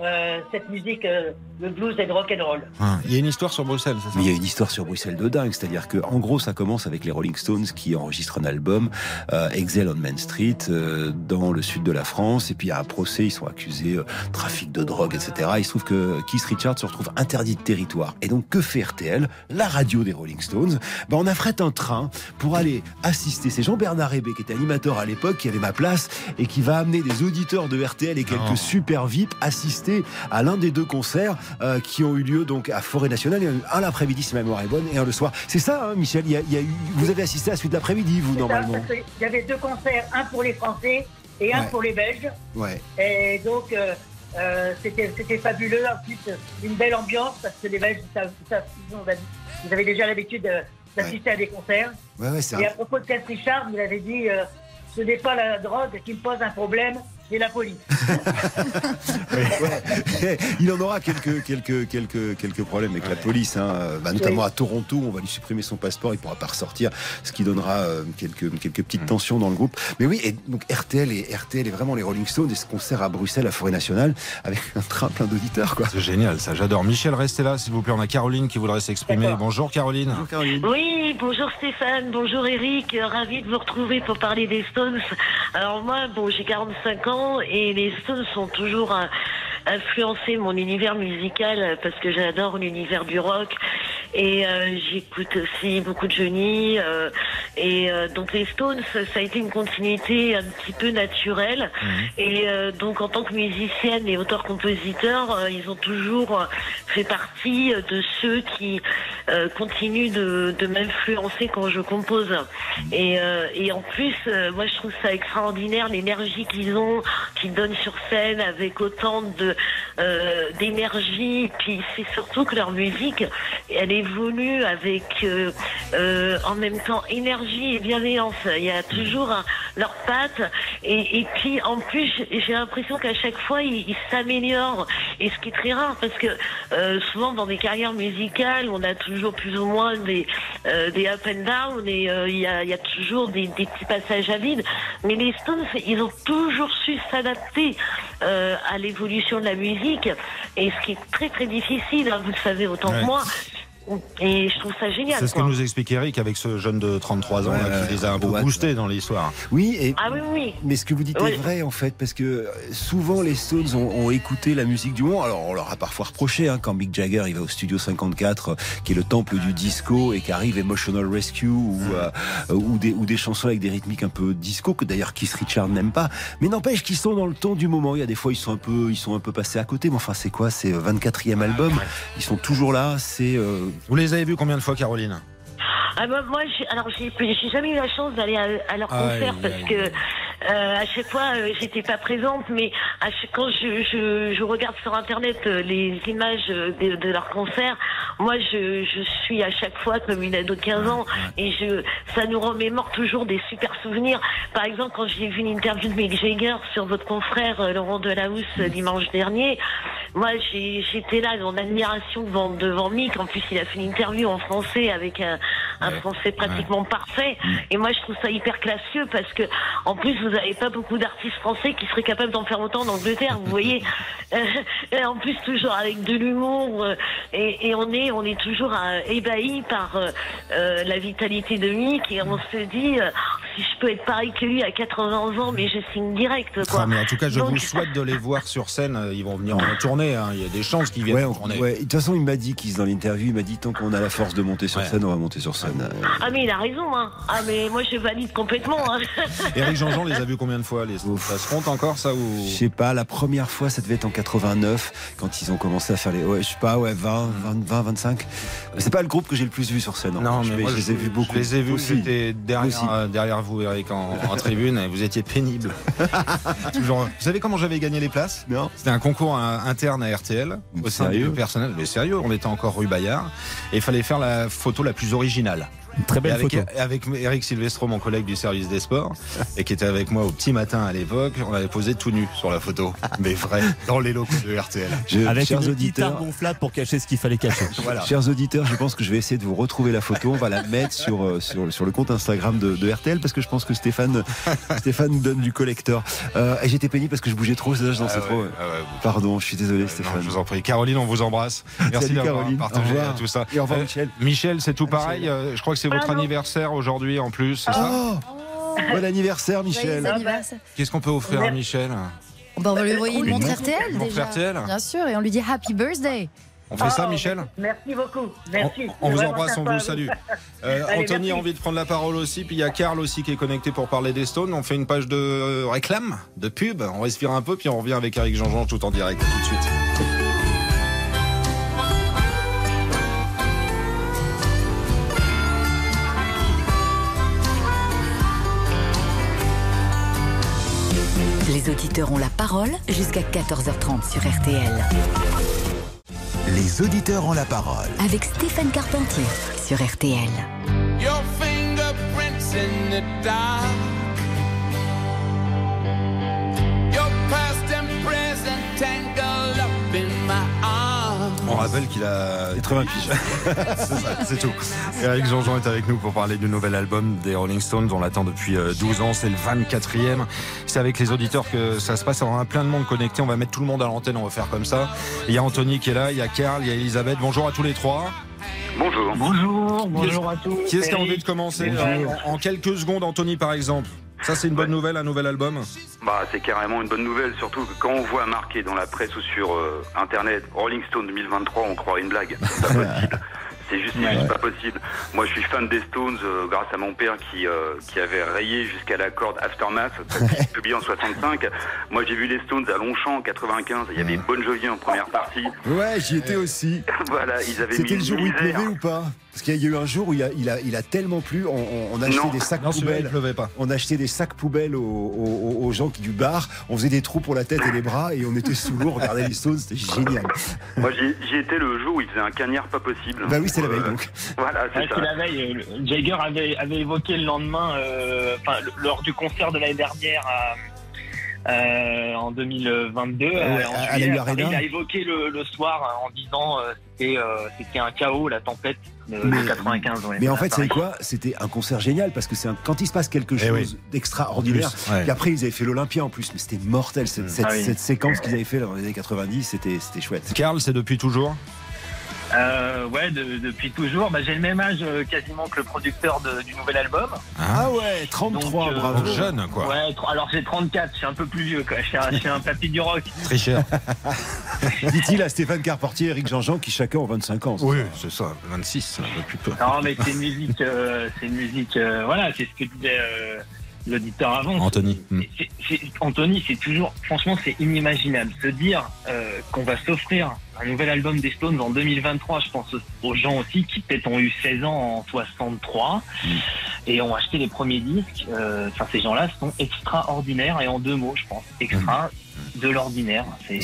euh, cette musique, euh, le blues et le rock and roll. Hein, Il y a une histoire sur Bruxelles, c'est ça? Mais il y a une histoire sur Bruxelles de dingue, c'est-à-dire que en gros ça commence avec les Rolling Stones qui enregistrent un album, euh, Exile on Main Street, euh, dans le sud de la France, et puis il y a un procès, ils sont accusés euh, trafic de drogue, etc. Il se trouve que Keith Richards se retrouve interdit de territoire. Et donc que fait RTL, la radio des Rolling Stones? Ben, On affrète un train pour aller assister. C'est Jean-Bernard Hébé qui était animateur à l'époque, qui avait ma place, et qui va amener des auditeurs de RTL et quelques Non. super VIP assister à l'un des deux concerts euh, qui ont eu lieu donc à Forêt Nationale, un l'après-midi si ma mémoire est bonne, et un le soir. C'est ça, hein, Michel. Il y a, il y a eu, vous avez assisté à la suite de l'après-midi, vous ça, normalement. parce Il y avait deux concerts, un pour les Français et un Ouais. pour les Belges. Ouais. Et donc, euh, euh, c'était fabuleux. Ensuite, une belle ambiance parce que les Belges, ça, vous avez déjà l'habitude euh, d'assister à des concerts. Ouais, ouais, Et à propos de Keith Richard, il avait dit euh, ce n'est pas la drogue qui me pose un problème, c'est la police. Ouais. Il en aura quelques, quelques, quelques, quelques problèmes avec la police, hein. Bah, notamment Oui. à Toronto. On va lui supprimer son passeport, il pourra pas ressortir, ce qui donnera euh, quelques, quelques petites tensions dans le groupe. Mais oui, et donc RTL et RTL est vraiment les Rolling Stones et ce concert à Bruxelles, à Forêt Nationale, avec un train plein d'auditeurs, quoi. C'est génial, ça j'adore. Michel, restez là s'il vous plaît. On a Caroline qui voudrait s'exprimer. Bonjour Caroline. Oui, bonjour Stéphane, bonjour Eric, euh, ravi de vous retrouver pour parler des Stones. Alors moi, bon, j'ai 45 ans et les Stones sont toujours euh, influencé mon univers musical euh, parce que j'adore l'univers du rock et euh, j'écoute aussi beaucoup de Johnny. Et euh, donc les Stones, ça a été une continuité un petit peu naturelle. Et euh, donc en tant que musicienne et auteur-compositeur, euh, ils ont toujours fait partie euh, de ceux qui euh, continuent de, de m'influencer quand je compose. Et, euh, et en plus, euh, moi je trouve ça extraordinaire l'énergie qu'ils ont, qu'ils donnent sur scène avec autant de euh, d'énergie. Puis c'est surtout que leur musique, elle évolue avec euh, euh, en même temps énergie et bienveillance. Il y a toujours un- leur patte. Et, et puis en plus, j'ai l'impression qu'à chaque fois, ils ils s'améliorent. Et ce qui est très rare, parce que euh, souvent dans des carrières musicales, on a toujours plus ou moins des, euh, des up and down et euh, il y, a, il y a toujours des, des petits passages à vide. Mais les Stones, ils ont toujours su s'adapter à l'évolution de la musique. Et ce qui est très très difficile, hein, vous le savez autant Ouais. que moi. Et je trouve ça génial. C'est ce que quoi. nous explique Eric avec ce jeune de 33 ans là, qui les a un peu ouais. boostés dans l'histoire. Oui, et Ah oui, oui. Mais ce que vous dites Oui. est vrai en fait, parce que euh, souvent les Stones ont, ont écouté la musique du moment. Alors on leur a parfois reproché hein, quand Mick Jagger il va au studio 54, euh, qui est le temple du disco, et qu'arrive Emotional Rescue ou, euh, ou, des, ou des chansons avec des rythmiques un peu disco que d'ailleurs Keith Richard n'aime pas. Mais n'empêche qu'ils sont dans le ton du moment. Il y a des fois ils sont un peu, ils sont un peu passés à côté. Mais enfin c'est quoi? C'est 24e album. Ils sont toujours là. C'est euh, Vous les avez vus combien de fois, Caroline? Ah bah, moi, j'ai- alors j'ai jamais eu la chance d'aller à, à leur concert parce que euh, à chaque fois euh, j'étais pas présente, mais à chaque, quand je, je, je regarde sur internet euh, les images de, de leur concert, moi je, je suis à chaque fois comme une ado de 15 ans et je ça nous remémore toujours des super souvenirs. Par exemple, quand j'ai vu une interview de Mick Jagger sur votre confrère Laurent Delahousse euh, dimanche dernier, moi j'ai- j'étais là en admiration devant devant Mick. En plus, il a fait une interview en français avec un, un français pratiquement parfait. Et moi, je trouve ça hyper classieux parce que, en plus, vous n'avez pas beaucoup d'artistes français qui seraient capables d'en faire autant en Angleterre. Vous voyez, Euh, et en plus toujours avec de l'humour euh, et, et on est on est toujours euh, ébahi par euh, euh, la vitalité de Mick et on se dit je peux être pareil que lui à 80 ans, mais je signe direct. Quoi. Ah, mais en tout cas, je Donc, vous souhaite de les voir sur scène. Euh, Ils vont venir en tournée. hein. Il y a des chances qu'ils viennent ouais, en tournée. ouais. De toute façon, il m'a dit qu'ils dans l'interview, il m'a dit tant qu'on a la force de monter sur scène, on va monter sur scène. Euh, Ah mais il a raison, hein. Ah mais moi je valide complètement. Hein. Eric Jean-Jean les a vus combien de fois les... Ça se compte encore ça ou Je sais pas, la première fois, ça devait être en 89, quand ils ont commencé à faire les. Ouais, je sais pas, ouais, 20, 20, 20 25. C'est pas le groupe que j'ai le plus vu sur scène. Non, mais je, moi, je les ai vus beaucoup. Je les ai vus, aussi. j'étais derrière, Derrière vous, Eric, en, en tribune, et vous étiez pénible. Toujours. Vous savez comment j'avais gagné les places? Non. C'était un concours interne à RTL, au sein Sérieux? du personnel. Mais sérieux, on était encore rue Bayard, et il fallait faire la photo la plus originale. Une très belle avec, photo. avec Eric Silvestro, mon collègue du service des sports, et qui était avec moi au petit matin à l'époque, on avait posé tout nu sur la photo, mais vrai, dans les locaux de RTL. Je- Avec chers une auditeurs, gonflable pour cacher ce qu'il fallait cacher. Voilà. Chers auditeurs, je pense que je vais essayer de vous retrouver la photo. On va la mettre sur, euh, sur, sur le compte Instagram de, de RTL parce que je pense que Stéphane, Stéphane nous donne du collector. Euh, et j'étais pénible parce que je bougeais trop, je dansais Ah ouais, trop. ah ouais, vous- Pardon, je suis désolé, Non, Stéphane. je vous en prie. Caroline, on vous embrasse. Merci d'avoir Caroline. partagé tout ça. Et au revoir, Euh, Michel. Michel, c'est tout pareil. Euh, je crois que c'est votre anniversaire aujourd'hui en plus, c'est ça Oh Bon anniversaire, Michel. Qu'est-ce qu'on peut offrir à Michel Bon, on va lui envoyer une montre RTL Une montre déjà. RTL Bien sûr, et on lui dit Happy Birthday. On fait ça, Michel Merci beaucoup. Merci. On vous embrasse, on vous salue. Euh, Allez, Anthony merci. a envie de prendre la parole aussi, puis il y a Karl aussi qui est connecté pour parler des Stones. On fait une page de euh, réclame, de pub, on respire un peu, puis on revient avec Eric Jean-Jean tout en direct, tout de suite. Les auditeurs ont la parole jusqu'à 14h30 sur RTL. Les auditeurs ont la parole. Avec Stéphane Carpentier sur RTL. Your fingerprints in the dark. On rappelle qu'il a 80 piges. c'est ça, c'est tout. Eric Jean-Jean est avec nous pour parler du nouvel album des Rolling Stones. On l'attend depuis euh, 12 ans. C'est le 24e. C'est avec les auditeurs que ça se passe. On a plein de monde connecté. On va mettre tout le monde à l'antenne. On va faire comme ça. Il y a Anthony qui est là. Il y a Karl. Il y a Elisabeth. Bonjour à tous les trois. Bonjour. Bonjour, bonjour à tous. Qui est-ce qui a envie de commencer en, en quelques secondes, Anthony par exemple? Ça, c'est une bonne nouvelle, un nouvel album Bah, c'est carrément une bonne nouvelle, surtout que quand on voit marqué dans la presse ou sur euh, Internet Rolling Stone 2023, on croirait une blague. C'est pas possible. C'est juste, c'est Ouais. juste pas possible. Moi, je suis fan des Stones euh, grâce à mon père qui, euh, qui avait rayé jusqu'à la corde Aftermath, publié en 65. Moi, j'ai vu les Stones à Longchamp en 95. Il y avait Bon Jovi en première partie. Ouais, j'y étais aussi. voilà, ils avaient mis C'était le jour où il pleuvait ou pas? Parce qu'il y a eu un jour où il a, il a, il a tellement plu, on, on- on a acheté Non. des sacs Non, poubelles. il pleuvait pas. On a acheté des sacs poubelles aux, aux- aux gens qui du bar. On faisait des trous pour la tête et les bras et on était sous l'eau, on regardait les Stones, c'était génial. Moi, j'y étais le jour où il faisait un cagnard pas possible. Bah oui, c'est la veille Euh, donc. Voilà, c'est Ouais, ça. c'est la veille. euh, Jagger avait, avait évoqué le lendemain, euh, lors du concert de l'année dernière à- euh, en 2022, Ouais, euh, en à- juillet, Paris, il a évoqué le, le soir en disant euh, c'était euh, c'était un chaos, la tempête de, Mais- 95. ouais, Mais en fait, c'est quoi? C'était un concert génial parce que c'est un- quand il se passe quelque Eh chose oui. d'extraordinaire. Ouais. Puis après, ils avaient fait l'Olympia en plus, mais c'était mortel. Cette, cette- Ah oui. cette séquence qu'ils avaient fait dans les années 90, c'était c'était chouette. Karl, c'est depuis toujours? Euh, ouais, de- depuis toujours. Bah, J'ai le même âge euh, quasiment que le producteur de- du nouvel album. Ah ouais, 33, Donc, euh, bravo. Jeune, quoi. Ouais, tr- alors j'ai 34, je suis un peu plus vieux, quoi. Je suis un, je suis un papy du rock. Très cher. Dit-il à Stéphane Carpentier et Eric Jean-Jean qui chacun ont 25 ans. Oui, c'est ça, 26, un peu plus peu. Non, mais c'est une musique, euh, c'est une musique, euh, voilà, c'est ce que disait euh, l'auditeur avant. Anthony. Anthony, c'est toujours, franchement, c'est inimaginable. Se dire euh, qu'on va s'offrir un nouvel album des Stones en 2023, je pense aux gens aussi qui peut-être ont eu 16 ans en 63 et ont acheté les premiers disques. Euh, Enfin, ces gens-là sont extraordinaires et en deux mots, je pense, extra de l'ordinaire. Je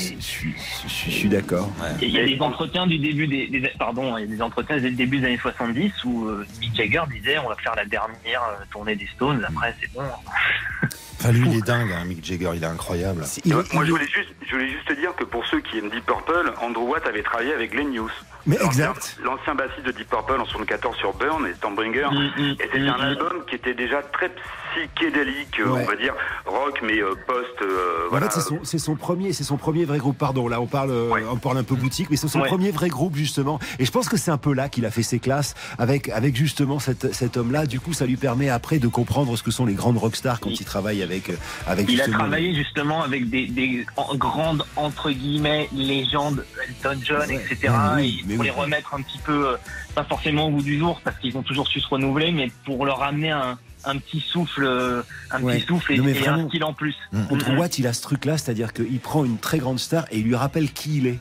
suis, d'accord. il y a des entretiens du début des, des- pardon, il y a des entretiens dès le début des années 70 où euh, Mick Jagger disait on va faire la dernière euh, tournée des Stones, après c'est bon. Enfin, lui, il est dingue, hein, Mick Jagger, il est incroyable. Moi, moi, je, voulais juste, je voulais juste te dire que pour ceux qui aiment Deep Purple, Andrew Watt avait travaillé avec Glenn Hughes. Mais L'ancien- exact. L'ancien bassiste de Deep Purple en 74 sur Burn et Stormbringer. Mm, et c'était un album qui était déjà très psychédélique, euh, Ouais. on va dire rock, mais euh, post. euh, En voilà. fait, c'est son, c'est son premier, c'est son premier vrai groupe. Pardon, là, on parle, euh, on parle un peu boutique, mais c'est son Ouais. premier vrai groupe justement. Et je pense que c'est un peu là qu'il a fait ses classes avec, avec justement cette, cet homme-là. Du coup, ça lui permet après de comprendre ce que sont les grandes rockstars quand il, travaille avec, avec Il a justement- travaillé justement avec des, des en- grandes entre guillemets légendes, Elton John, Ouais. etc. Et mais pour oui. les remettre un petit peu, euh, pas forcément au goût du jour parce qu'ils ont toujours su se renouveler, mais pour leur amener un, un petit souffle, euh, un Ouais. petit souffle et, Non, mais et vraiment. un style en plus. Andrew Watt, il a ce truc-là, c'est-à-dire qu'il prend une très grande star et il lui rappelle qui il est.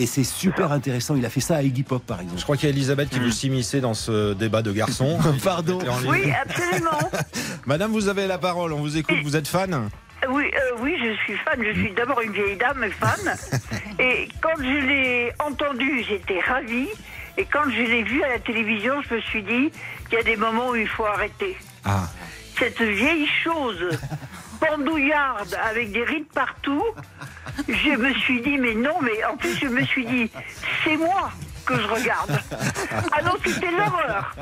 Et c'est super intéressant. Il a fait ça à Iggy Pop, par exemple. Je crois qu'il y a Elisabeth qui veut s'immiscer dans ce débat de garçons. Pardon. Oui, absolument. Madame, vous avez la parole, on vous écoute, vous êtes fan? Oui, euh, oui, je suis fan. Je suis d'abord une vieille dame, fan. Et quand je l'ai entendu, j'étais ravie. Et quand je l'ai vu à la télévision, je me suis dit qu'il y a des moments où il faut arrêter. Ah. Cette vieille chose pendouillarde avec des rides partout, je me suis dit, mais non, mais en plus, je me suis dit, c'est moi que je regarde. Ah non, c'était l'horreur.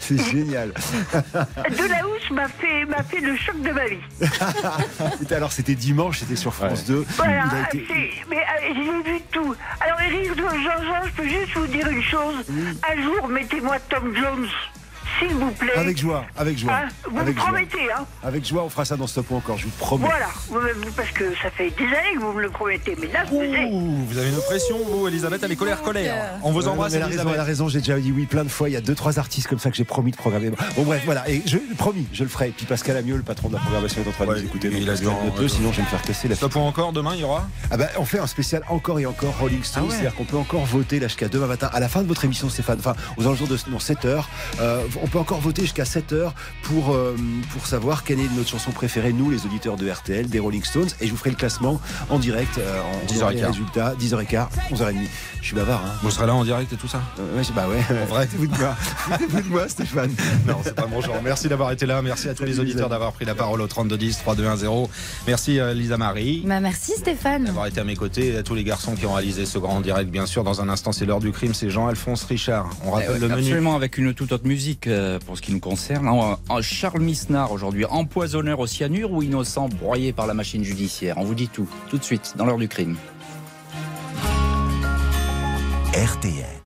c'est génial. De la housse m'a fait, m'a fait le choc de ma vie. Alors, c'était dimanche, c'était sur France 2. Voilà, Il a été- c'est- mais euh, j'ai vu tout. Alors, Eric Jean-Jean, je peux juste vous dire une chose. Un jour, mettez-moi Tom Jones, s'il vous plaît. Avec joie, avec joie. Hein, vous avec me joie. promettez, hein Avec joie, on fera ça dans Stop ou encore, je vous promets. Voilà, parce que ça fait des années que vous me le promettez, mais là, vous Ouh, vous avez une pression, vous, Elisabeth, elle est colère, colère. On vous Ouais, embrasse, non, raison, Elisabeth. elle a raison, j'ai déjà dit oui plein de fois. Il y a deux, trois artistes comme ça que j'ai promis de programmer. Bon, bref, voilà. Et je, promis, je le ferai. Et puis Pascal Amieux, le patron de la programmation, est en train de nous écouter. il a peut, raison. sinon je vais me faire casser la Stop ou encore, demain, il y aura? Ah bah, on fait un spécial encore et encore Rolling Stones. Ah ouais. C'est-à-dire qu'on peut encore voter là jusqu'à demain matin. À la fin de votre émission, Stéphane, enfin, aux alentours de non, 7 heures, euh, on peut encore voter jusqu'à 7 heures pour, euh, pour savoir quelle est notre chanson préférée, nous, les auditeurs de RTL, des Rolling Stones. Et je vous ferai le classement en direct, euh, en 10h15. les résultats, 10h15, 11h30. Je suis bavard, hein. Vous serez là en direct et tout ça? Euh, ouais, bah ouais. En vrai Foutez-vous de moi. Foutez-vous de moi, Stéphane. Non, c'est pas mon genre. Merci d'avoir été là. Merci à tous les auditeurs d'avoir pris la parole au 3210 3210. Merci euh, Lisa Marie. Bah, merci Stéphane. d'avoir été à mes côtés et à tous les garçons qui ont réalisé ce grand direct. Bien sûr, dans un instant, c'est l'heure du crime. C'est Jean-Alphonse Richard. On rappelle Eh ouais, le menu. Absolument, avec une toute autre musique euh, pour ce qui nous concerne. En, en Charles Misnard aujourd'hui, empoisonneur au cyanure ou innocent broyé par la machine judiciaire. On vous dit tout, tout de suite, dans l'heure du crime. RTL.